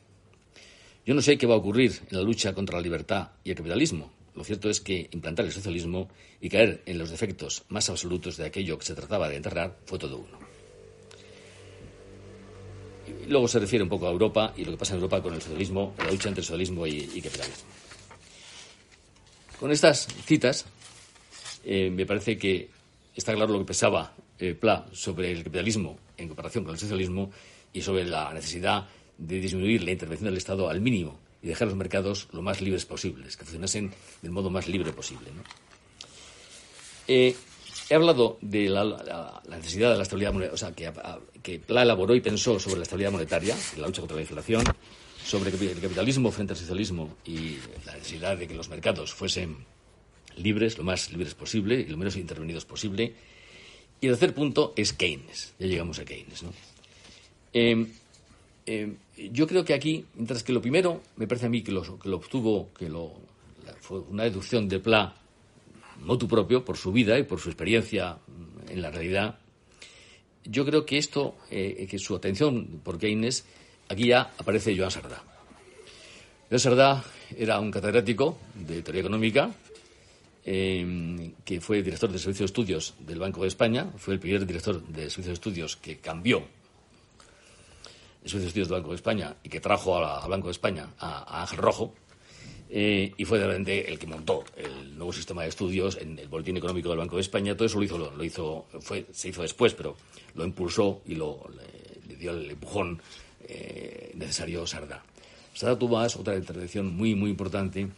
Speaker 2: Yo no sé qué va a ocurrir en la lucha contra la libertad y el capitalismo, lo cierto es que implantar el socialismo y caer en los defectos más absolutos de aquello que se trataba de enterrar fue todo uno. Luego se refiere un poco a Europa y lo que pasa en Europa con el socialismo, la lucha entre socialismo y, capitalismo. Con estas citas, eh, me parece que está claro lo que pensaba eh, Pla sobre el capitalismo en comparación con el socialismo y sobre la necesidad de disminuir la intervención del Estado al mínimo y dejar los mercados lo más libres posibles, que funcionasen del modo más libre posible. Eh, he hablado de la, necesidad de la estabilidad monetaria, o sea, que, que, Pla elaboró y pensó sobre la estabilidad monetaria, la lucha contra la inflación, sobre el capitalismo frente al socialismo y la necesidad de que los mercados fuesen libres, lo más libres posible y lo menos intervenidos posible. Y el tercer punto es Keynes. Ya llegamos a Keynes. ¿no? Eh, eh, yo creo que aquí, mientras que lo primero, me parece a mí que lo, obtuvo, que lo, fue una deducción de Pla, motu propio, por su vida y por su experiencia en la realidad, yo creo que esto, eh, que su atención por Keynes, aquí ya aparece Joan Sardá. Joan Sardá era un catedrático de teoría económica, eh, que fue director del Servicio de Estudios del Banco de España, fue el primer director del Servicio de Estudios que cambió de Estudios del Banco de España y que trajo al Banco de España a, Ángel Rojo, eh, y fue de repente el que montó el nuevo sistema de estudios en el boletín económico del Banco de España. Todo eso lo hizo, lo, hizo fue, se hizo después, pero lo impulsó y lo, le, dio el empujón eh, necesario Sardá. Sardá tuvo otra intervención muy, muy importante.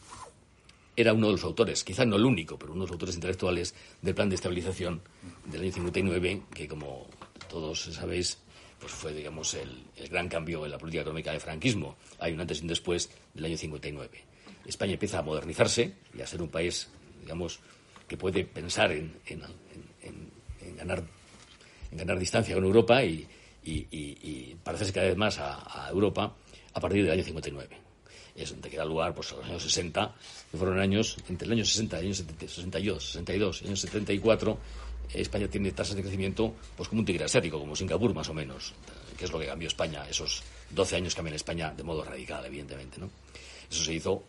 Speaker 2: Era uno de los autores, quizás no el único, pero uno de los autores intelectuales del plan de estabilización del año 59, que como todos sabéis, pues fue, digamos, el, gran cambio en la política económica del franquismo. Hay un antes y un después del año 59. España empieza a modernizarse y a ser un país, digamos, que puede pensar en, ganar, en ganar distancia con Europa y, parecerse cada vez más a, Europa a partir del año 59. Es donde queda lugar pues, a los años 60, que fueron años, entre el año 60 y el año 62, 62 y el año 74, España tiene tasas de crecimiento pues como un tigre asiático, como Singapur más o menos, que es lo que cambió España, esos 12 años cambió España de modo radical, evidentemente. ¿no? Eso se hizo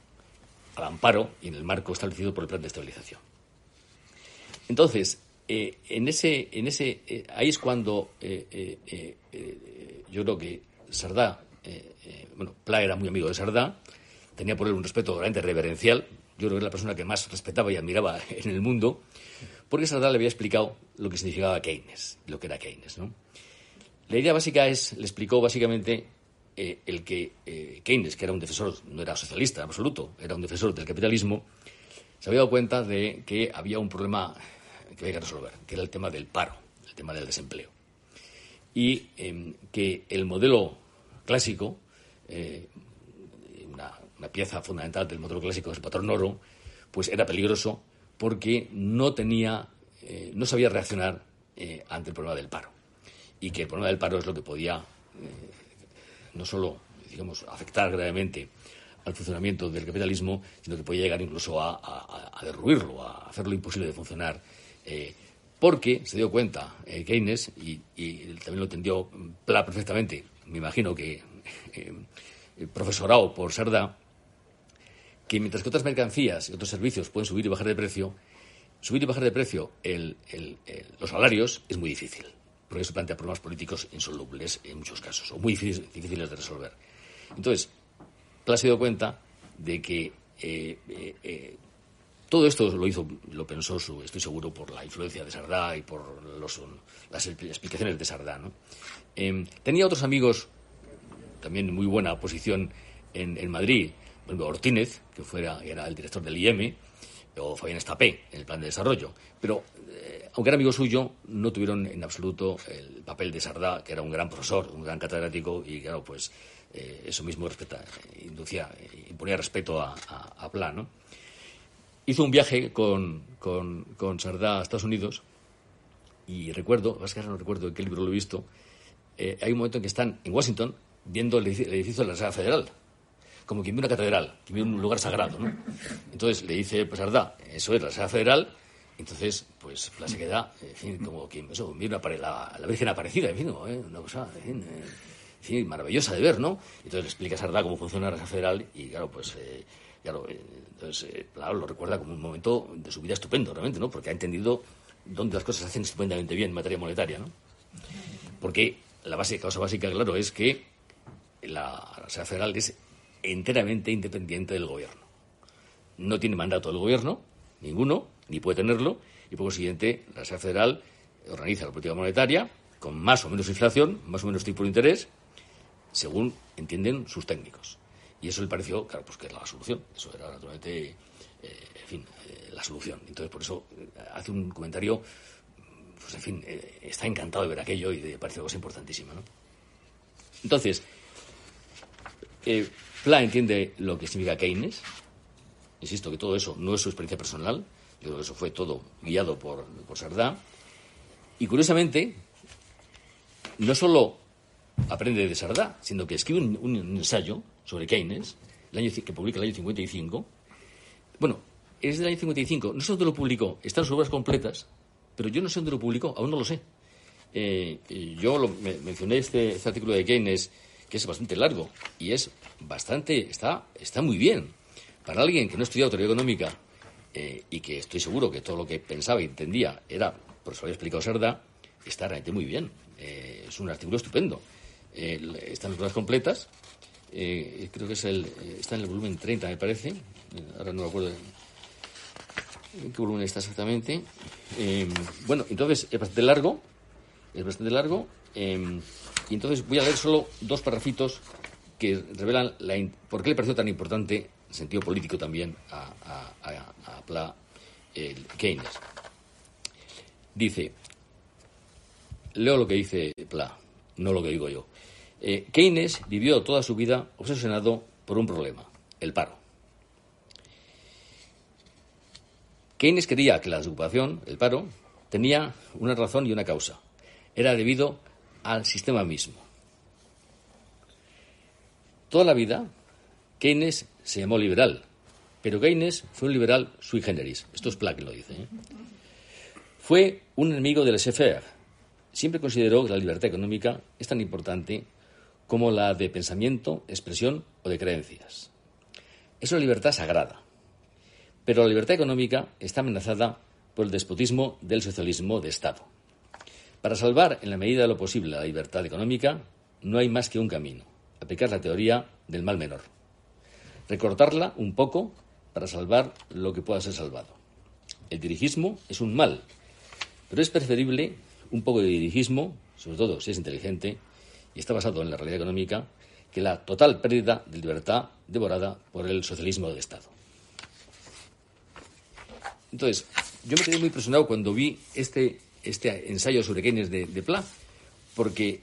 Speaker 2: al amparo y en el marco establecido por el plan de estabilización. Entonces, eh, en ese, en ese, eh, ahí es cuando eh, yo creo que Sardá, bueno, Pla era muy amigo de Sardá, tenía por él un respeto realmente reverencial, yo creo que era la persona que más respetaba y admiraba en el mundo, porque Sardá le había explicado lo que significaba Keynes, lo que era Keynes. La idea básica es, le explicó básicamente eh, el que eh, Keynes, que era un defensor, no era socialista en absoluto, era un defensor del capitalismo, se había dado cuenta de que había un problema que había que resolver, que era el tema del paro, el tema del desempleo. Y em, que el modelo clásico, eh, una, pieza fundamental del modelo clásico es el patrón oro, pues era peligroso porque no tenía, no sabía reaccionar ante el problema del paro. Y que el problema del paro es lo que podía no solo, digamos, afectar gravemente al funcionamiento del capitalismo, sino que podía llegar incluso a, derruirlo, a hacerlo imposible de funcionar. porque se dio cuenta Keynes, y, también lo entendió Pla perfectamente, me imagino que profesorado por Sardá, que mientras que otras mercancías y otros servicios pueden subir y bajar de precio, subir y bajar de precio los salarios es muy difícil, porque eso plantea problemas políticos insolubles en muchos casos, o muy difíciles, de resolver. Entonces, Pla se dio cuenta de que eh, eh, eh, todo esto lo hizo, lo pensó, su, estoy seguro, por la influencia de Sardá y por las explicaciones de Sardá. Em, tenía otros amigos, también muy buena posición en, en Madrid, por ejemplo, Ortínez, que fuera, era el director del IEM, o Fabián Estapé, en el plan de desarrollo. Pero, eh, aunque era amigo suyo, no tuvieron en absoluto el papel de Sardá, que era un gran profesor, un gran catedrático, y claro, pues eh, eso mismo respeta, inducía, imponía respeto a, a, Plan, Hizo un viaje con, con, Sardá a Estados Unidos, y recuerdo, es que no recuerdo en qué libro lo he visto, eh, hay un momento en que están en Washington viendo el edificio de la Reserva Federal como quien ve una catedral, quien ve un lugar sagrado, ¿no? Entonces le dice, pues Ardá, eso es la sede federal, entonces, pues la se queda, en fin, como quien, eso, una, la, la Virgen Aparecida, en fin, ¿eh? una cosa, en fin, eh, maravillosa de ver, ¿no? Entonces le explica a Sardá cómo funciona la Reserva Federal y, claro, pues, eh, claro, eh, entonces, eh, claro, lo recuerda como un momento de su vida estupendo, realmente, ¿no? Porque ha entendido dónde las cosas se hacen estupendamente bien en materia monetaria, ¿no? Porque la base, causa básica, claro, es que la Reserva Federal es enteramente independiente del gobierno. No tiene mandato del gobierno, ninguno, ni puede tenerlo, y por consiguiente la Reserva Federal organiza la política monetaria con más o menos inflación, más o menos tipo de interés, según entienden sus técnicos. Y eso le pareció, claro, pues que era la solución. Eso era naturalmente, eh, en fin, eh, la solución. Entonces, por eso eh, hace un comentario, pues en fin, está encantado de ver aquello y le parece cosa importantísima, ¿no? Entonces, Pla entiende lo que significa Keynes. Insisto que todo eso no es su experiencia personal, creo que eso fue todo guiado por, Sardá. Y curiosamente, no solo aprende de Sardá, sino que escribe un, ensayo sobre Keynes, el año, que publica el año 55. Bueno, es del año 55, no sé dónde lo publicó, están sus obras completas, pero yo no sé dónde lo publicó, aún no lo sé. Eh, yo lo, mencioné este, este, artículo de Keynes, que es bastante largo, y es bastante, está, está muy bien. Para alguien que no ha estudiado teoría económica eh, y que estoy seguro que todo lo que pensaba y entendía era, por eso lo había explicado Sardá, está realmente muy bien. Eh, es un artículo estupendo. Están las obras completas. Eh, creo que es el, está en el volumen 30, me parece. Ahora no me acuerdo en qué volumen está exactamente. bueno, entonces es bastante largo. Es bastante largo. y entonces voy a leer solo dos parrafitos que revelan la, por qué le pareció tan importante, en sentido político también, a, Pla Keynes. Dice, Leo lo que dice Pla, no lo que digo yo. Eh, Keynes vivió toda su vida obsesionado por un problema, el paro. Keynes creía que la desocupación, el paro, tenía una razón y una causa. Era debido al sistema mismo. Toda la vida, Keynes se llamó liberal, pero Keynes fue un liberal sui generis. Esto es Pla que lo dice. ¿eh? Fue un enemigo del laissez siempre consideró que la libertad económica es tan importante como la de pensamiento, expresión o de creencias. Es una libertad sagrada, pero la libertad económica está amenazada por el despotismo del socialismo de Estado. Para salvar en la medida de lo posible la libertad económica, no hay más que un camino, aplicar la teoría del mal menor. Recortarla un poco para salvar lo que pueda ser salvado. El dirigismo es un mal, pero es preferible un poco de dirigismo, sobre todo si es inteligente y está basado en la realidad económica, que la total pérdida de libertad devorada por el socialismo de Estado. Entonces, yo me quedé muy impresionado cuando vi este, este ensayo sobre Keynes de, de Pla, porque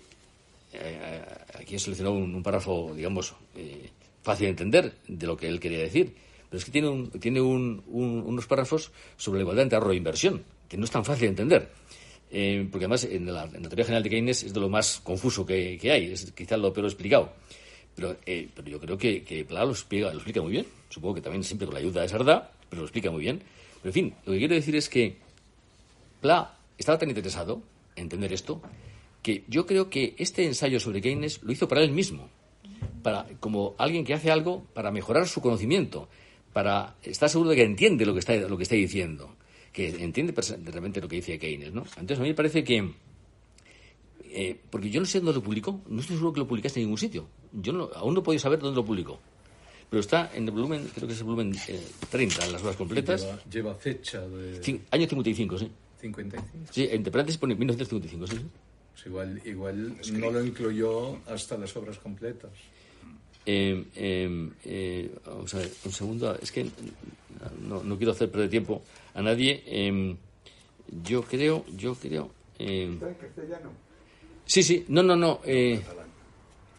Speaker 2: eh, aquí he seleccionado un, párrafo, digamos, eh, fácil de entender de lo que él quería decir, pero es que tiene, un, tiene unos párrafos sobre la igualdad entre ahorro e inversión, que no es tan fácil de entender. Eh, porque además en la, teoría general de Keynes es de lo más confuso que, hay, es quizás lo peor explicado. Pero, eh, pero yo creo que, que Pla lo explica, lo explica muy bien. Supongo que también siempre con la ayuda de Sardá, pero lo explica muy bien. Pero en fin, lo que quiero decir es que Pla estaba tan interesado en entender esto que yo creo que este ensayo sobre Keynes lo hizo para él mismo, para, como alguien que hace algo para mejorar su conocimiento, para estar seguro de que entiende lo que está, lo que está diciendo que entiende realmente lo que dice Keynes, ¿no? Entonces a mí me parece que eh, porque yo no sé dónde lo publicó, no estoy seguro que lo publicaste en ningún sitio. Yo no, aún no puedo saber dónde lo publicó. Pero está en el volumen, creo que es el volumen 30, eh, en las horas completas.
Speaker 1: Lleva, fecha de...
Speaker 2: año 55, sí.
Speaker 1: 55.
Speaker 2: Sí, entre paréntesis pone 1955, sí.
Speaker 1: Pues igual igual no lo incluyó hasta las obras completas.
Speaker 2: Eh, eh, vamos a ver, un segundo. Es que no, no quiero hacer perder tiempo a nadie. Em, yo creo, yo creo.
Speaker 3: Eh, ¿Está en castellano?
Speaker 2: Sí, sí, no, no, no. Eh,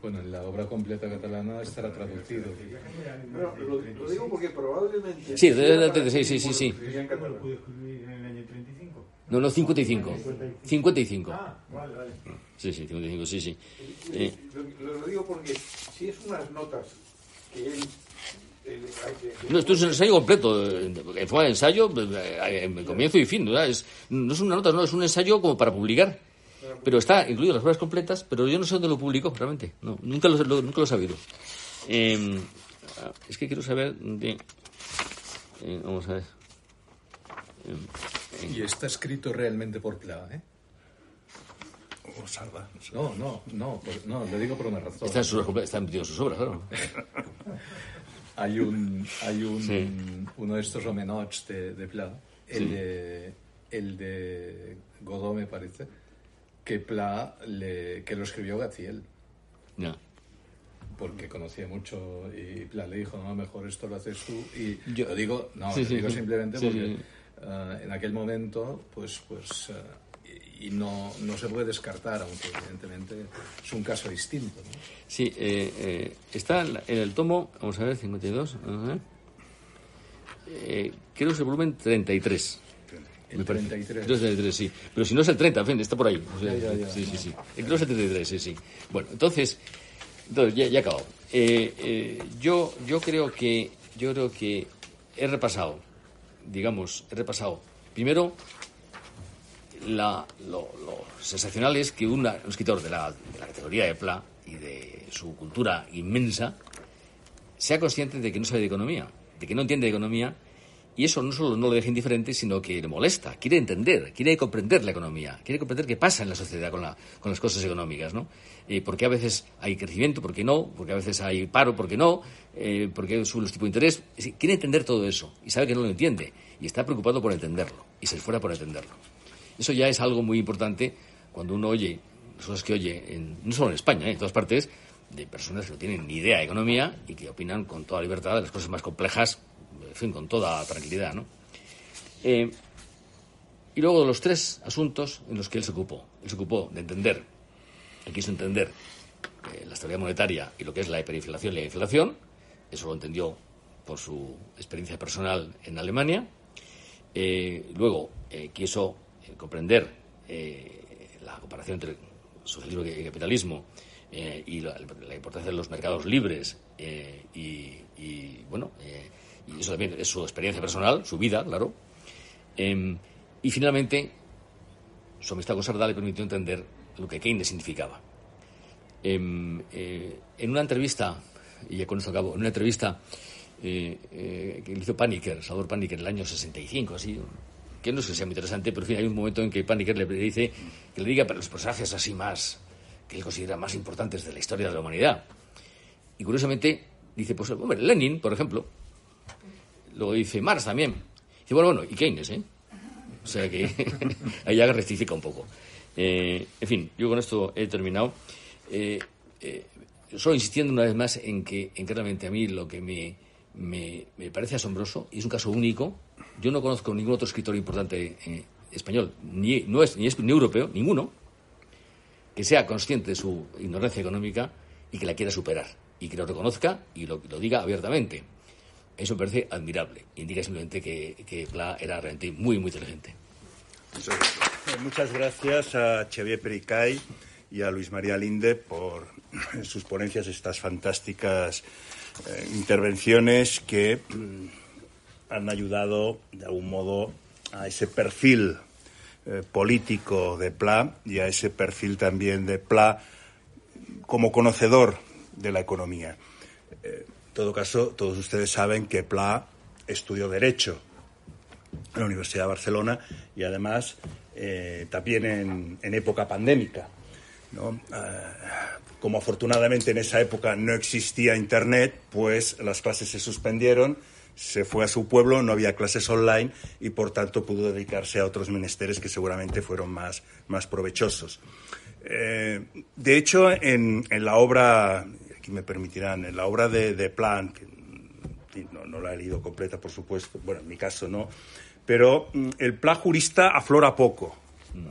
Speaker 1: bueno, en la obra completa catalana estará traducido.
Speaker 3: Pero lo, lo digo porque probablemente.
Speaker 2: Sí, sí, sí, sí. sí.
Speaker 3: ¿En el año 35?
Speaker 2: No, no, 55. 55.
Speaker 3: Ah, vale, vale.
Speaker 2: Sí, sí, 55, sí, sí.
Speaker 3: Eh, lo, lo digo porque si es unas notas que él
Speaker 2: no, esto es un ensayo completo, en forma de ensayo, en comienzo y fin, ¿no? Es, no es una nota, no, es un ensayo como para publicar. Pero está incluido las obras completas, pero yo no sé dónde lo publicó realmente. No, nunca lo, lo- nunca lo he sabido. Eh, es que quiero saber de... eh, vamos a ver.
Speaker 1: Y está escrito realmente por Pla, ¿eh?
Speaker 4: O Salva.
Speaker 1: No, no, no, por- no, le digo por una razón.
Speaker 2: Está en sus, obras- está metido en sus obras, claro.
Speaker 1: Hay un, hay un
Speaker 2: Sí.
Speaker 1: uno de estos homenajes de, de Pla, el,
Speaker 2: Sí.
Speaker 1: de, el de Godot, me parece, que Pla le, que lo escribió Gaziel,
Speaker 2: Ya.
Speaker 1: porque conocía mucho y Pla le dijo, no, mejor esto lo haces tú. Y
Speaker 2: Yo-
Speaker 1: lo digo, no,
Speaker 2: Sí,
Speaker 1: lo
Speaker 2: sí,
Speaker 1: digo
Speaker 2: sí.
Speaker 1: simplemente
Speaker 2: Sí,
Speaker 1: porque eh, en aquel momento, pues, pues, eh, y no, no se puede descartar, aunque evidentemente es un caso distinto. ¿no?
Speaker 2: Sí, eh, eh, está en el tomo, vamos a ver, 52. ajá. Eh, creo que es el volumen 33.
Speaker 1: El
Speaker 2: me parece.
Speaker 1: 33.
Speaker 2: Creo que es el 33, sí. Pero si no es el 30, en fin, está por ahí. O sea,
Speaker 1: Ya, ya, ya.
Speaker 2: sí, sí, sí. Creo que es el 33, sí, sí. Bueno, entonces, entonces ya, ya he acabado. Eh, yo, yo creo que yo creo que he repasado, digamos, he repasado. Primero la- lo, lo sensacional es que un escritor de la, de la categoría de Pla y de su cultura inmensa sea consciente de que no sabe de economía, de que no entiende de economía, y eso no solo no lo deja indiferente, sino que le molesta, quiere entender, quiere comprender la economía, quiere comprender qué pasa en la sociedad con, la- con las cosas económicas, ¿no? Eh, por qué a veces hay crecimiento, por qué no, por qué a veces hay paro, por qué no, eh, por qué suben los tipos de interés. Quiere entender todo eso y sabe que no lo entiende y está preocupado por entenderlo y se esfuerza por entenderlo. Eso ya es algo muy importante cuando uno oye, las cosas que oye, en- no solo en España, ¿eh? en todas partes, de personas que no tienen ni idea de economía y que opinan con toda libertad de las cosas más complejas, en fin, con toda tranquilidad, ¿no? Eh, y luego los tres asuntos en los que él se ocupó. Él se ocupó de entender, él quiso entender eh, la estabilidad monetaria y lo que es la hiperinflación y la inflación. Eso lo entendió por su experiencia personal en Alemania. Eh, luego quiso comprender la comparación entre socialismo y capitalismo y la, importancia de los mercados libres y, bueno eso también es su experiencia personal, su vida, claro. Em, y finalmente su amistad con Sardá le permitió entender lo que Keynes significaba. Em, eh, en una entrevista, y ya con esto acabo, en una entrevista eh, eh, que hizo Paniker, Salvador Paniker, en el año 65, así, que no sé si sea muy interesante, pero en fin, hay un momento en que Paniker le dice que le diga para los personajes así más, que él considera más importantes de la historia de la humanidad. Y curiosamente dice, pues, hombre, Lenin, por ejemplo, luego dice Marx también. Dice, bueno, bueno, y Keynes, ¿eh? O sea que ahí ya rectifica un poco. Eh, en fin, yo con esto he terminado. Eh, eh, solo insistiendo una vez más en que, en que a mí lo que me, me, me parece asombroso, y es un caso único, yo no conozco ningún otro escritor importante eh, español, ni, no es, ni, es, ni europeo, ninguno, que sea consciente de su ignorancia económica y que la quiera superar, y que lo reconozca y lo, lo diga abiertamente. Eso me parece admirable. Indica simplemente que, que Pla era realmente muy, muy inteligente.
Speaker 4: Eh, Muchas gracias a Xavier Pericay y a Luis María Linde por sus ponencias estas fantásticas eh, intervenciones que mm, han ayudado de algún modo a ese perfil eh, político de Pla y a ese perfil también de Pla como conocedor de la economía. Eh, todo caso, todos ustedes saben que Pla estudió Derecho en la Universidad de Barcelona y además eh, también en, época pandémica. Eh, como afortunadamente en esa época no existía Internet, pues las clases se suspendieron, se fue a su pueblo, no había clases online y por tanto pudo dedicarse a otros menesteres que seguramente fueron más, más provechosos. Eh, de hecho, en, la obra, me permitirán, en la obra de, de Plan, que no, no, la he leído completa, por supuesto, bueno, en mi caso no, pero mm, el Pla jurista aflora poco,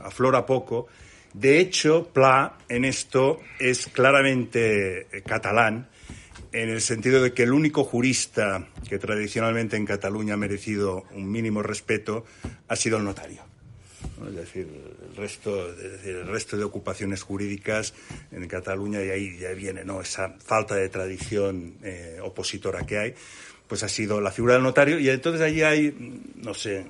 Speaker 4: aflora poco. De hecho, Pla en esto es claramente eh, catalán, en el sentido de que el único jurista que tradicionalmente en Cataluña ha merecido un mínimo respeto ha sido el notario. Es decir, el resto, el resto de ocupaciones jurídicas en Cataluña y ahí ya viene ¿no? esa falta de tradición eh, opositora que hay, pues ha sido la figura del notario y entonces allí hay, no sé,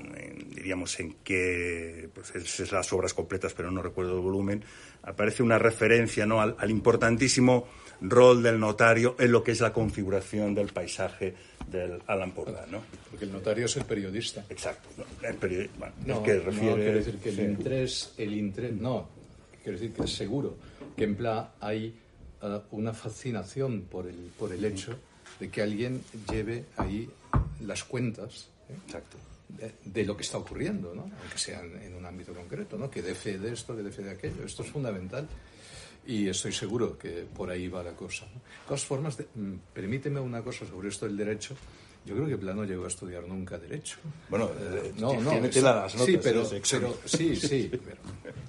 Speaker 4: diríamos en qué, pues es, las obras completas, pero no recuerdo el volumen, aparece una referencia ¿no? al importantísimo rol del notario en lo que es la configuración del paisaje del Alan ¿no?
Speaker 1: Porque el notario es el periodista.
Speaker 4: Exacto. El periodista,
Speaker 1: no, que refiere... no, quiere decir que el interés, el interés, no, quiere decir que es seguro que en plan hay uh, una fascinación por el, por el hecho de que alguien lleve ahí las cuentas
Speaker 4: ¿eh? Exacto.
Speaker 1: De, de, lo que está ocurriendo, ¿no? aunque sea en, un ámbito concreto, ¿no? que dé fe de esto, que dé fe de aquello. Esto es fundamental y estoy seguro que por ahí va la cosa. De todas formas, de, mm, permíteme una cosa sobre esto del derecho. Yo creo que Plano llegó a estudiar nunca derecho.
Speaker 4: Bueno, eh, no, no, tiene las notas,
Speaker 1: sí, pero, pero, sí, sí. Pero,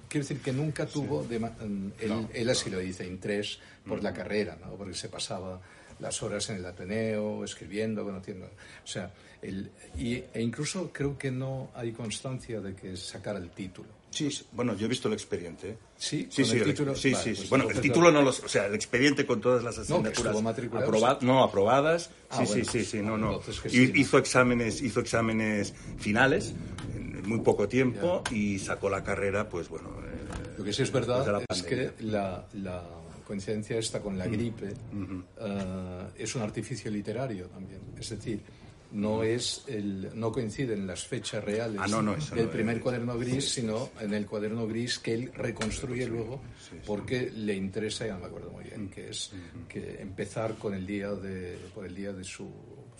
Speaker 1: quiero decir que nunca tuvo, de, mm, él, no, él, así lo dice, interés por la carrera, ¿no? porque se pasaba las horas en el Ateneo, escribiendo, conociendo. O sea, el, y, e incluso creo que no hay constancia de que sacara el título.
Speaker 4: Sí, bueno, yo he visto el expediente.
Speaker 1: Sí,
Speaker 4: sí, sí, el título. Sí, vale, sí, pues bueno, el título no lo, o sea, el expediente con todas las asignaturas
Speaker 1: no,
Speaker 4: aprobadas, no aprobadas. Ah, sí, bueno, sí, sí, sí, no, no. Sí, hizo exámenes, hizo exámenes finales en muy poco tiempo ya. y sacó la carrera, pues bueno.
Speaker 1: Eh, lo que sí es verdad es que la, la, coincidencia esta con la mm. gripe uh -huh. uh, es un artificio literario también, es decir no es el, no coinciden las fechas reales
Speaker 4: ah, no, no,
Speaker 1: del
Speaker 4: no,
Speaker 1: primer cuaderno gris, sí, sino en el cuaderno gris que él reconstruye sí, luego sí, porque le interesa, ya me acuerdo muy bien, que es que empezar con el día de, por el día de su,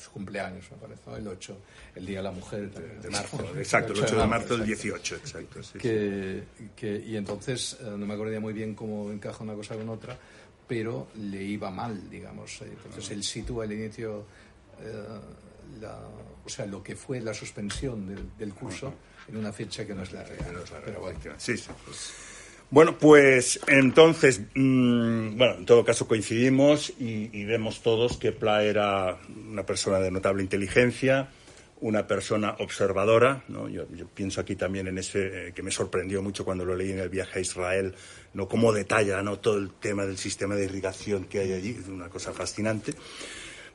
Speaker 1: su cumpleaños, me parece, ¿no? el 8, el día de la mujer de,
Speaker 4: de marzo. Exacto, el 8 de marzo del 18, exacto.
Speaker 1: Que, que, y entonces, eh, no me acuerdo muy bien cómo encaja una cosa con otra, pero le iba mal, digamos. Entonces él sitúa el inicio. Eh, la, o sea, lo que fue la suspensión del, del curso en una fecha que no es la real.
Speaker 4: No es la real. Pero bueno, sí, sí. Pues... Bueno, pues entonces, mmm, bueno, en todo caso coincidimos y, vemos todos que Pla era una persona de notable inteligencia, una persona observadora, ¿no? Yo, yo pienso aquí también en ese eh, que me sorprendió mucho cuando lo leí en el viaje a Israel, no cómo detalla ¿no? todo el tema del sistema de irrigación que hay allí, una cosa fascinante.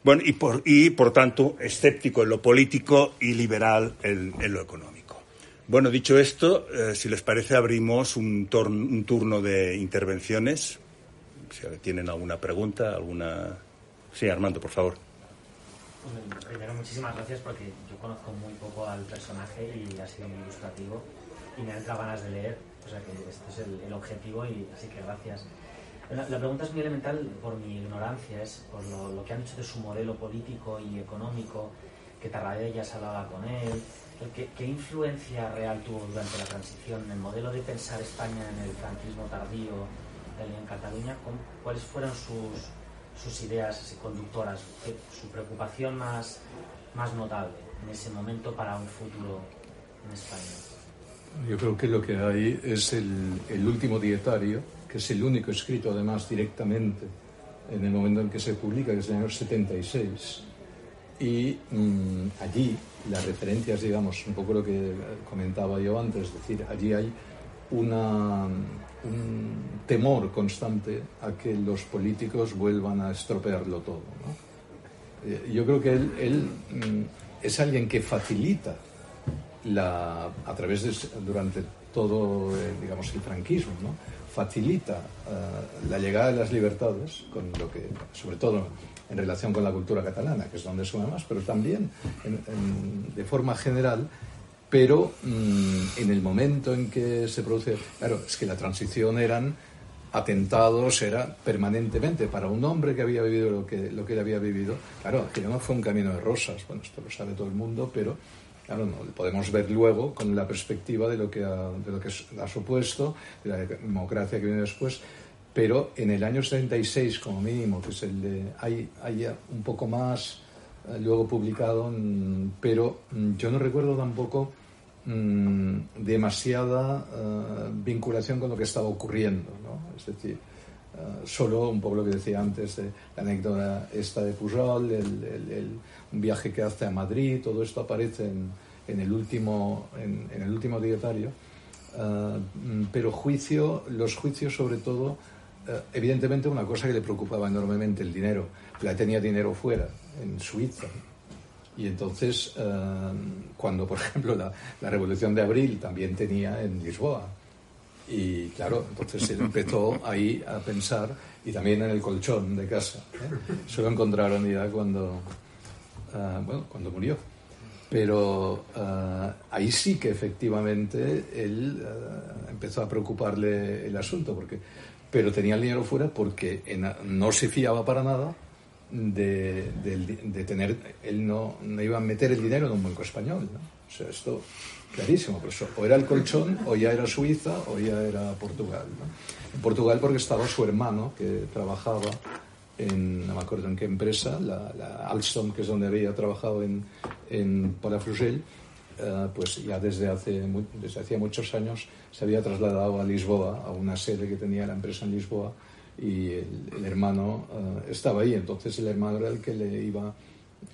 Speaker 4: Bueno, y por, y por tanto, escéptico en lo político y liberal en lo económico. Bueno, dicho esto, eh, si les parece, abrimos un, un, turno de intervenciones. Si tienen alguna pregunta, alguna. Sí, Armando, por favor.
Speaker 5: Primero, muchísimas gracias porque yo conozco muy poco al personaje y ha sido muy ilustrativo y me han ganas de leer. O sea que este es el, el objetivo y así que gracias. La, la, pregunta es muy elemental por mi ignorancia, es por lo, lo, que han dicho de su modelo político y económico, que Tarradella se hablaba con él. ¿Qué, ¿Qué, influencia real tuvo durante la transición el modelo de pensar España en el franquismo tardío en Cataluña? ¿Cuáles fueron sus, sus ideas conductoras, su preocupación más, más notable en ese momento para un futuro en España?
Speaker 1: Yo creo que lo que hay es el, el último dietario que es el único escrito además directamente en el momento en que se publica, que es el año 76. Y mmm, allí las referencias, digamos, un poco lo que comentaba yo antes, es decir, allí hay una, un temor constante a que los políticos vuelvan a estropearlo todo. Eh, yo creo que él, mmm, es alguien que facilita la, a través de, durante todo, eh, digamos, el franquismo, ¿no? facilita uh, la llegada de las libertades, con lo que, sobre todo en relación con la cultura catalana, que es donde suma más, pero también de forma general, pero mmm, en el momento en que se produce, claro, es que la transición eran atentados, era permanentemente para un hombre que había vivido lo que, lo que él había vivido, claro, que no fue un camino de rosas, bueno, esto lo sabe todo el mundo, pero Claro, no, podemos ver luego con la perspectiva de lo que ha, de lo que ha supuesto, de la democracia que viene después, pero en el año 76 como mínimo, que es el de, hay, hay un poco más eh, luego publicado, mm, pero mm, yo no recuerdo tampoco mmm, demasiada uh, vinculación con lo que estaba ocurriendo, ¿no? Es decir, Uh, solo un poco lo que decía antes, la anécdota esta de Pujol, el, el, un viaje que hace a Madrid, todo esto aparece en, en el, último, en, el último dietario. Eh, pero juicio, los juicios sobre todo, eh, evidentemente una cosa que le preocupaba enormemente, el dinero. La tenía dinero fuera, en Suiza. Y entonces, eh, cuando, por ejemplo, la, la, Revolución de Abril también tenía en Lisboa. Y claro, entonces él empezó ahí a pensar, y también en el colchón de casa. ¿eh? Se lo encontraron ya cuando, bueno, cuando murió. Pero uh, ahí sí que efectivamente él empezó a preocuparle el asunto, porque, pero tenía el dinero fuera porque no se fiaba para nada de, de, tener, él no, no iba a meter el dinero en un banco español. O sea, esto clarísimo, o era el colchón, o ya era Suiza, o ya era Portugal. En Portugal porque estaba su hermano que trabajaba en, no me acuerdo en qué empresa, la, Alstom, que es donde había trabajado en, en Palafrugell, uh, pues ya desde hace, desde hacía muchos años se había trasladado a Lisboa, a una sede que tenía la empresa en Lisboa, y el, hermano uh, estaba ahí. Entonces el hermano era el que le iba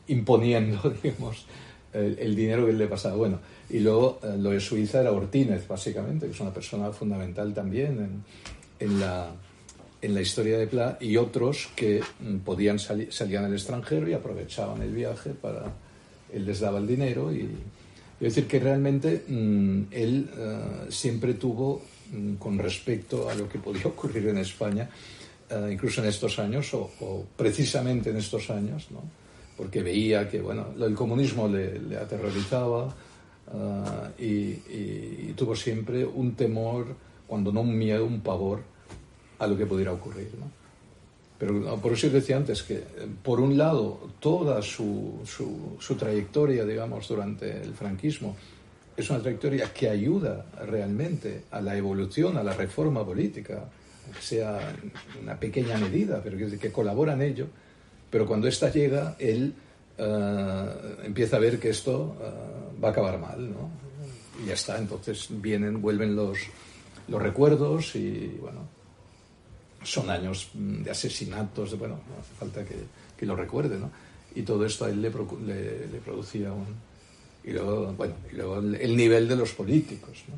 Speaker 1: imponiendo, digamos, el, dinero que le pasaba. Bueno, y luego uh, lo de Suiza era Ortínez, básicamente, que es una persona fundamental también en, en la en la historia de Pla y otros que mm, podían salir, salían al extranjero y aprovechaban el viaje para él les daba el dinero y es decir que realmente mmm, él uh, siempre tuvo mmm, con respecto a lo que podía ocurrir en España uh, incluso en estos años o, precisamente en estos años ¿no? porque veía que bueno el comunismo le, aterrorizaba y, y, y tuvo siempre un temor cuando no un miedo un pavor a lo que pudiera ocurrir. ¿no? Pero por eso decía antes que, por un lado, toda su, su, trayectoria, digamos, durante el franquismo es una trayectoria que ayuda realmente a la evolución, a la reforma política, sea una pequeña medida, pero que, que colabora en ello. Pero cuando esta llega, él uh, empieza a ver que esto uh, va a acabar mal, ¿no? Y ya está, entonces vienen, vuelven los, los recuerdos y, bueno, son años de asesinatos, de, bueno, no hace falta que, que, lo recuerde, ¿no? Y todo esto a él le, le, le producía un... Y luego, bueno, y luego el, el, nivel de los políticos, ¿no?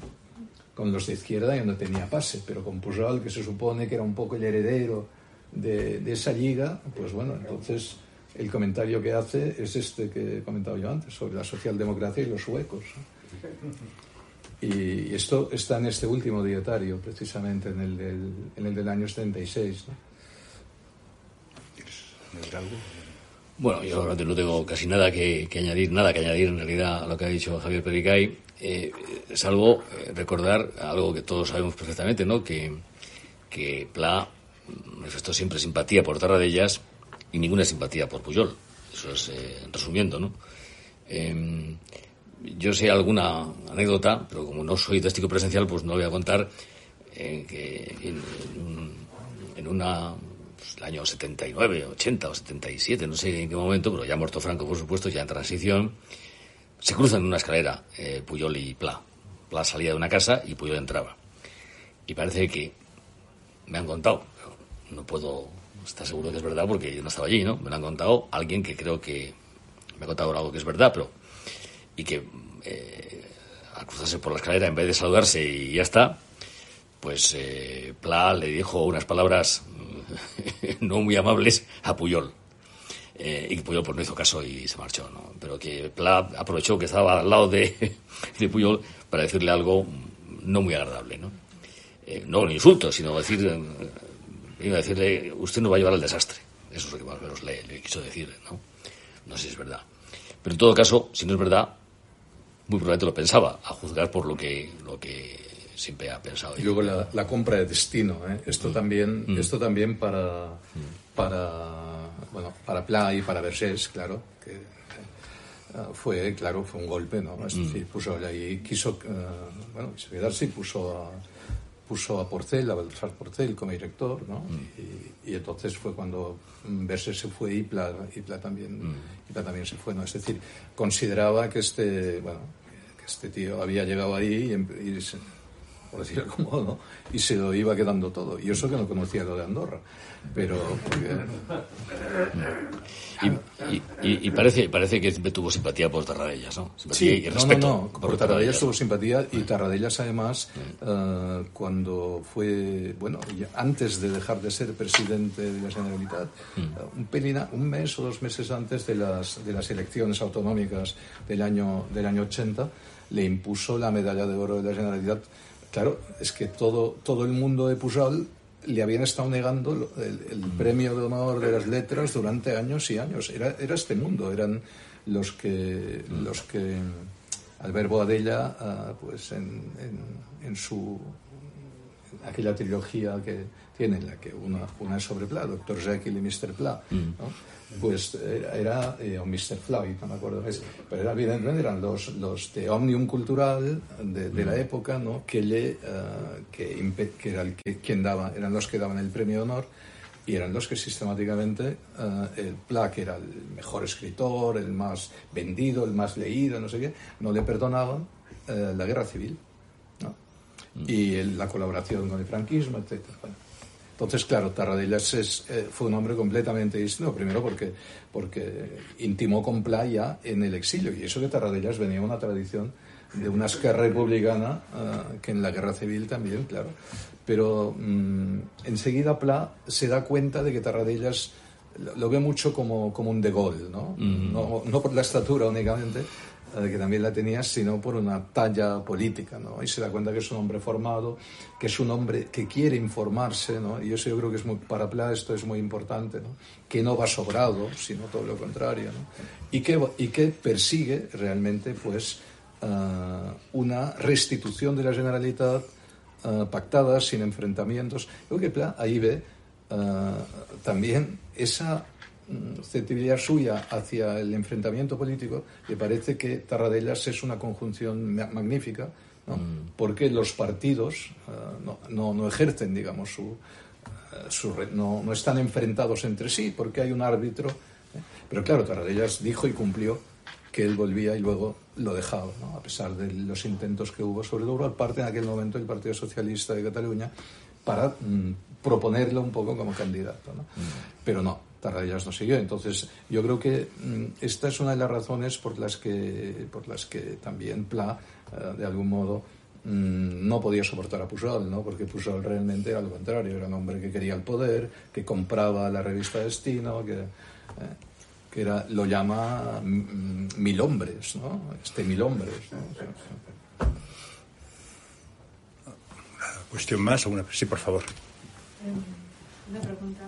Speaker 1: Con los de izquierda ya no tenía pase, pero con Pujol, que se supone que era un poco el heredero de, de esa liga, pues bueno, entonces el comentario que hace es este que he comentado yo antes, sobre la socialdemocracia y los suecos. ¿no? Y esto está en este último dietario, precisamente, en el del, en el del año 76. ¿no?
Speaker 4: ¿Quieres algo?
Speaker 2: Bueno, yo no tengo casi nada que, que, añadir, nada que añadir en realidad a lo que ha dicho Javier Pericay, eh, salvo eh, recordar algo que todos sabemos perfectamente, ¿no? Que, que Pla manifestó siempre simpatía por Tarradellas y ninguna simpatía por Puyol. Eso es eh, resumiendo, ¿no? Eh, yo sé alguna anécdota, pero como no soy testigo presencial, pues no voy a contar eh, que en, en, en una pues, el año 79, 80 o 77, no sé en qué momento, pero ya muerto Franco, por supuesto, ya en transición, se cruzan en una escalera eh, Puyol y Pla. Pla salía de una casa y Puyol entraba. Y parece que me han contado, no puedo estar seguro que es verdad porque yo no estaba allí, ¿no? Me lo han contado alguien que creo que me ha contado algo que es verdad, pero y que eh, al cruzarse por la escalera, en vez de saludarse y ya está, pues eh, Pla le dijo unas palabras no muy amables a Puyol. Eh, y Puyol pues, no hizo caso y se marchó, ¿no? Pero que Pla aprovechó que estaba al lado de, de Puyol para decirle algo no muy agradable, ¿no? Eh, no un insulto, sino decir, iba a decirle, usted no va a llevar al desastre. Eso es lo que más o menos le, le quiso decir, ¿no? No sé si es verdad. Pero en todo caso, si no es verdad, muy probablemente lo pensaba, a juzgar por lo que, lo que siempre ha pensado.
Speaker 1: Y luego la, la compra de destino, ¿eh? esto, mm. también, mm. esto también para, mm. para, bueno, para Pla y para Versés, claro, que uh, fue, claro, fue un golpe, ¿no? Es decir, puso ahí, quiso, uh, bueno, quiso quedarse y puso a, puso a Porcel, a Baltasar Porcel como director, ¿no? Y, y, entonces fue cuando Verse se fue y Pla, y Pla también, mm. y Pla también se fue, ¿no? Es decir, consideraba que este, bueno, que este tío había llegado ahí y, y se, por decirlo como, ¿no? Y se lo iba quedando todo. Y eso que no conocía lo de Andorra. Pero... Porque...
Speaker 2: Y Y, parece, parece que tuvo simpatía por Tarradellas, ¿no?
Speaker 1: sí, y respeto no, no, Por, Tarradellas tuvo simpatía y Tarradellas, además, eh, cuando fue, bueno, antes de dejar de ser presidente de la Generalitat, mm. un, pelina, un mes o dos meses antes de las, de las elecciones autonómicas del año, del año 80, le impuso la medalla de oro de la Generalitat. Claro, es que todo, todo el mundo de Pujol le habían estado negando el, premio de honor de las letras durante años y años. Era, era este mundo, eran los que, los que Albert Boadella, ah, pues en, en, su aquella trilogía que tiene, la que una, una es sobre Pla, Doctor Jekyll y Mr. Pla, pues era, era eh, o Mr. Floyd, no me acuerdo, pero era, evidentemente eran los, los de Omnium Cultural de, de la época, ¿no? que, le, uh, que, que, era el que, quien daba, eran los que daban el premio de honor y eran los que sistemáticamente uh, el Pla, que era el mejor escritor, el más vendido, el más leído, no sé qué, no le perdonaban uh, la guerra civil ¿no? Mm. y el, la colaboración con el franquismo, etc. Bueno, entonces, claro, Tarradellas es, eh, fue un hombre completamente distinto, primero porque, porque intimó con Playa en el exilio, y eso que Tarradellas venía una tradición de una esquerra republicana, uh, que en la guerra civil también, claro. Pero um, enseguida Pla se da cuenta de que Tarradellas lo ve mucho como, como un de Gaulle, ¿no? Mm. ¿no? No por la estatura únicamente, que también la tenía, sino por una talla política, ¿no? Y se da cuenta que es un hombre formado, que es un hombre que quiere informarse, ¿no? Y eso yo creo que es muy, para Pla esto es muy importante, ¿no? Que no va sobrado, sino todo lo contrario, ¿no? Y que, y que persigue realmente, pues, uh, una restitución de la Generalitat uh, pactada, sin enfrentamientos. Creo que Pla ahí ve uh, también esa susceptibilidad suya hacia el enfrentamiento político, le parece que Tarradellas es una conjunción magnífica, ¿no? Mm. porque los partidos uh, no, no, no, ejercen, digamos, su, uh, su no, no, están enfrentados entre sí, porque hay un árbitro. ¿eh? Pero claro, Tarradellas dijo y cumplió que él volvía y luego lo dejaba, ¿no? a pesar de los intentos que hubo, sobre todo por parte en aquel momento del Partido Socialista de Cataluña, para mm, proponerlo un poco como candidato. ¿no? Mm. Pero no, Tarradellas no siguió. Entonces, yo creo que mm, esta es una de las razones por las que, por las que también Pla, uh, de algún modo, mm, no podía soportar a Pujol, ¿no? porque Pujol realmente era lo contrario, era un hombre que quería el poder, que compraba la revista Destino, que, eh, que era, lo llama mil hombres, ¿no? este mil hombres. ¿no?
Speaker 4: ¿Cuestión más? Sí, por favor.
Speaker 6: Una pregunta.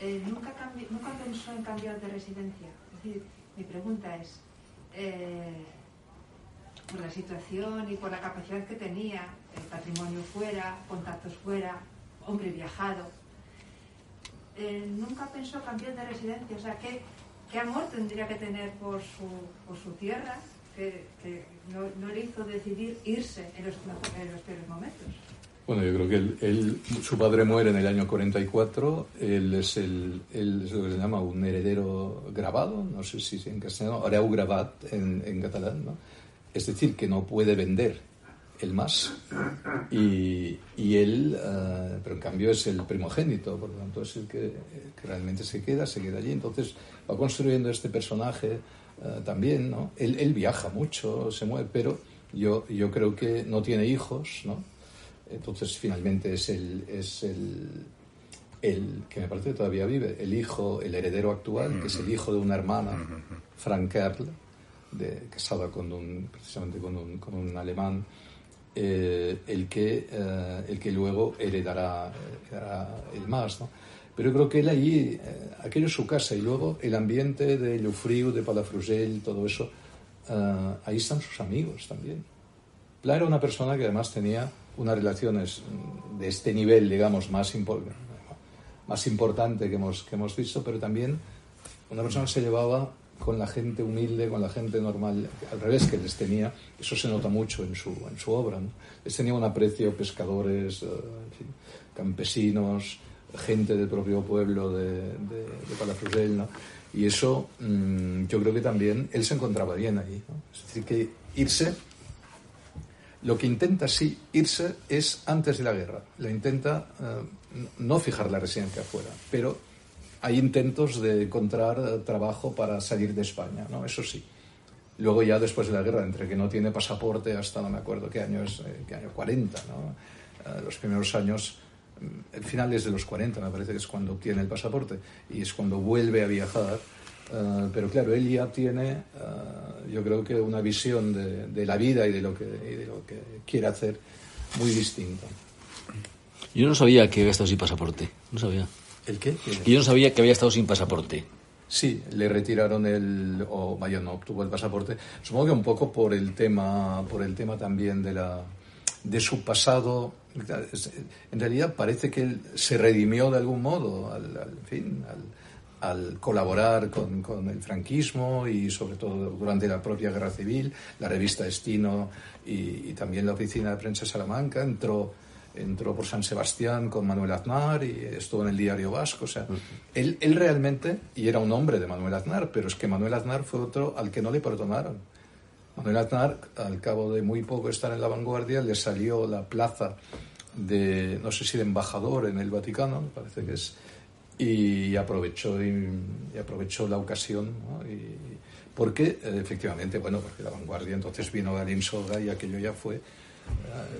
Speaker 6: eh, nunca, nunca pensó en cambiar de residencia. Es decir, mi pregunta es, eh, por la situación y por la capacidad que tenía, el patrimonio fuera, contactos fuera, hombre viajado, eh, nunca pensó cambiar de residencia. O sea, ¿qué, amor tendría que tener por su, por su tierra que, no, le hizo decidir irse en los, en los peores momentos?
Speaker 1: Bueno, yo creo que él, él, su padre muere en el año 44, él es, el, él es lo que se llama un heredero grabado, no sé si en castellano, hereu gravat en, en catalán, ¿no? Es decir, que no puede vender el más. Y, él, uh, pero en cambio es el primogénito, por lo tanto es el que, realmente se queda, se queda allí. Entonces va construyendo este personaje uh, también, ¿no? Él, él, viaja mucho, se mueve, pero yo, yo creo que no tiene hijos, ¿no? Entonces, finalmente es el, es el, el, que me parece que todavía vive, el hijo, el heredero actual, que es el hijo de una hermana, Frank Erl, de, casada con un, precisamente con un, con un alemán, eh, el, que, eh, el que luego heredará, heredará el más. ¿no? Pero yo creo que él allí, eh, aquello es su casa, y luego el ambiente de Llufriu, de Palafrugell, todo eso, ahí están sus amigos también. Pla era una persona que además tenía unas relaciones de este nivel, digamos, más, impor más importante que hemos, que hemos visto, pero también una persona se llevaba con la gente humilde, con la gente normal, al revés que les tenía, eso se nota mucho en su, en su obra. ¿no? Les tenía un aprecio pescadores, uh, en fin, campesinos, gente del propio pueblo de, de, de ¿no? Y eso mmm, yo creo que también él se encontraba bien ahí. ¿no? Es decir, que irse lo que intenta sí irse es antes de la guerra. La intenta uh, no fijar la residencia afuera, pero hay intentos de encontrar eh, trabajo para salir de España, ¿no? Eso sí. Luego ya después de la guerra, entre que no tiene pasaporte hasta no me acuerdo qué año es, eh, qué año 40, ¿no? Eh, los primeros años, mm, el final es de los 40, me parece que es cuando obtiene el pasaporte y es cuando vuelve a viajar. Eh, pero claro, él ya tiene, eh, yo creo que una visión de, de la vida y de, lo que, y de lo que quiere hacer muy distinta.
Speaker 2: Yo no sabía que había estado sin pasaporte. No sabía.
Speaker 1: ¿El qué?
Speaker 2: Y yo no sabía que había estado sin pasaporte.
Speaker 1: Sí, le retiraron el, o vaya, no obtuvo el pasaporte. Supongo que un poco por el tema, por el tema también de la, de su pasado. En realidad parece que él se redimió de algún modo, al, al en fin, al, al colaborar con, con el franquismo y sobre todo durante la propia guerra civil, la revista Destino y, y también la oficina de prensa de Salamanca entró entró por San Sebastián con Manuel Aznar y estuvo en el diario vasco. O sea, él, él realmente, y era un hombre de Manuel Aznar, pero es que Manuel Aznar fue otro al que no le perdonaron. Manuel Aznar, al cabo de muy poco estar en la vanguardia, le salió la plaza de, no sé si de embajador en el Vaticano, me parece que es, y aprovechó, aprovechó la ocasión. ¿no? Y, porque, eh, efectivamente, bueno, porque la vanguardia entonces vino Galín Soga y aquello ya fue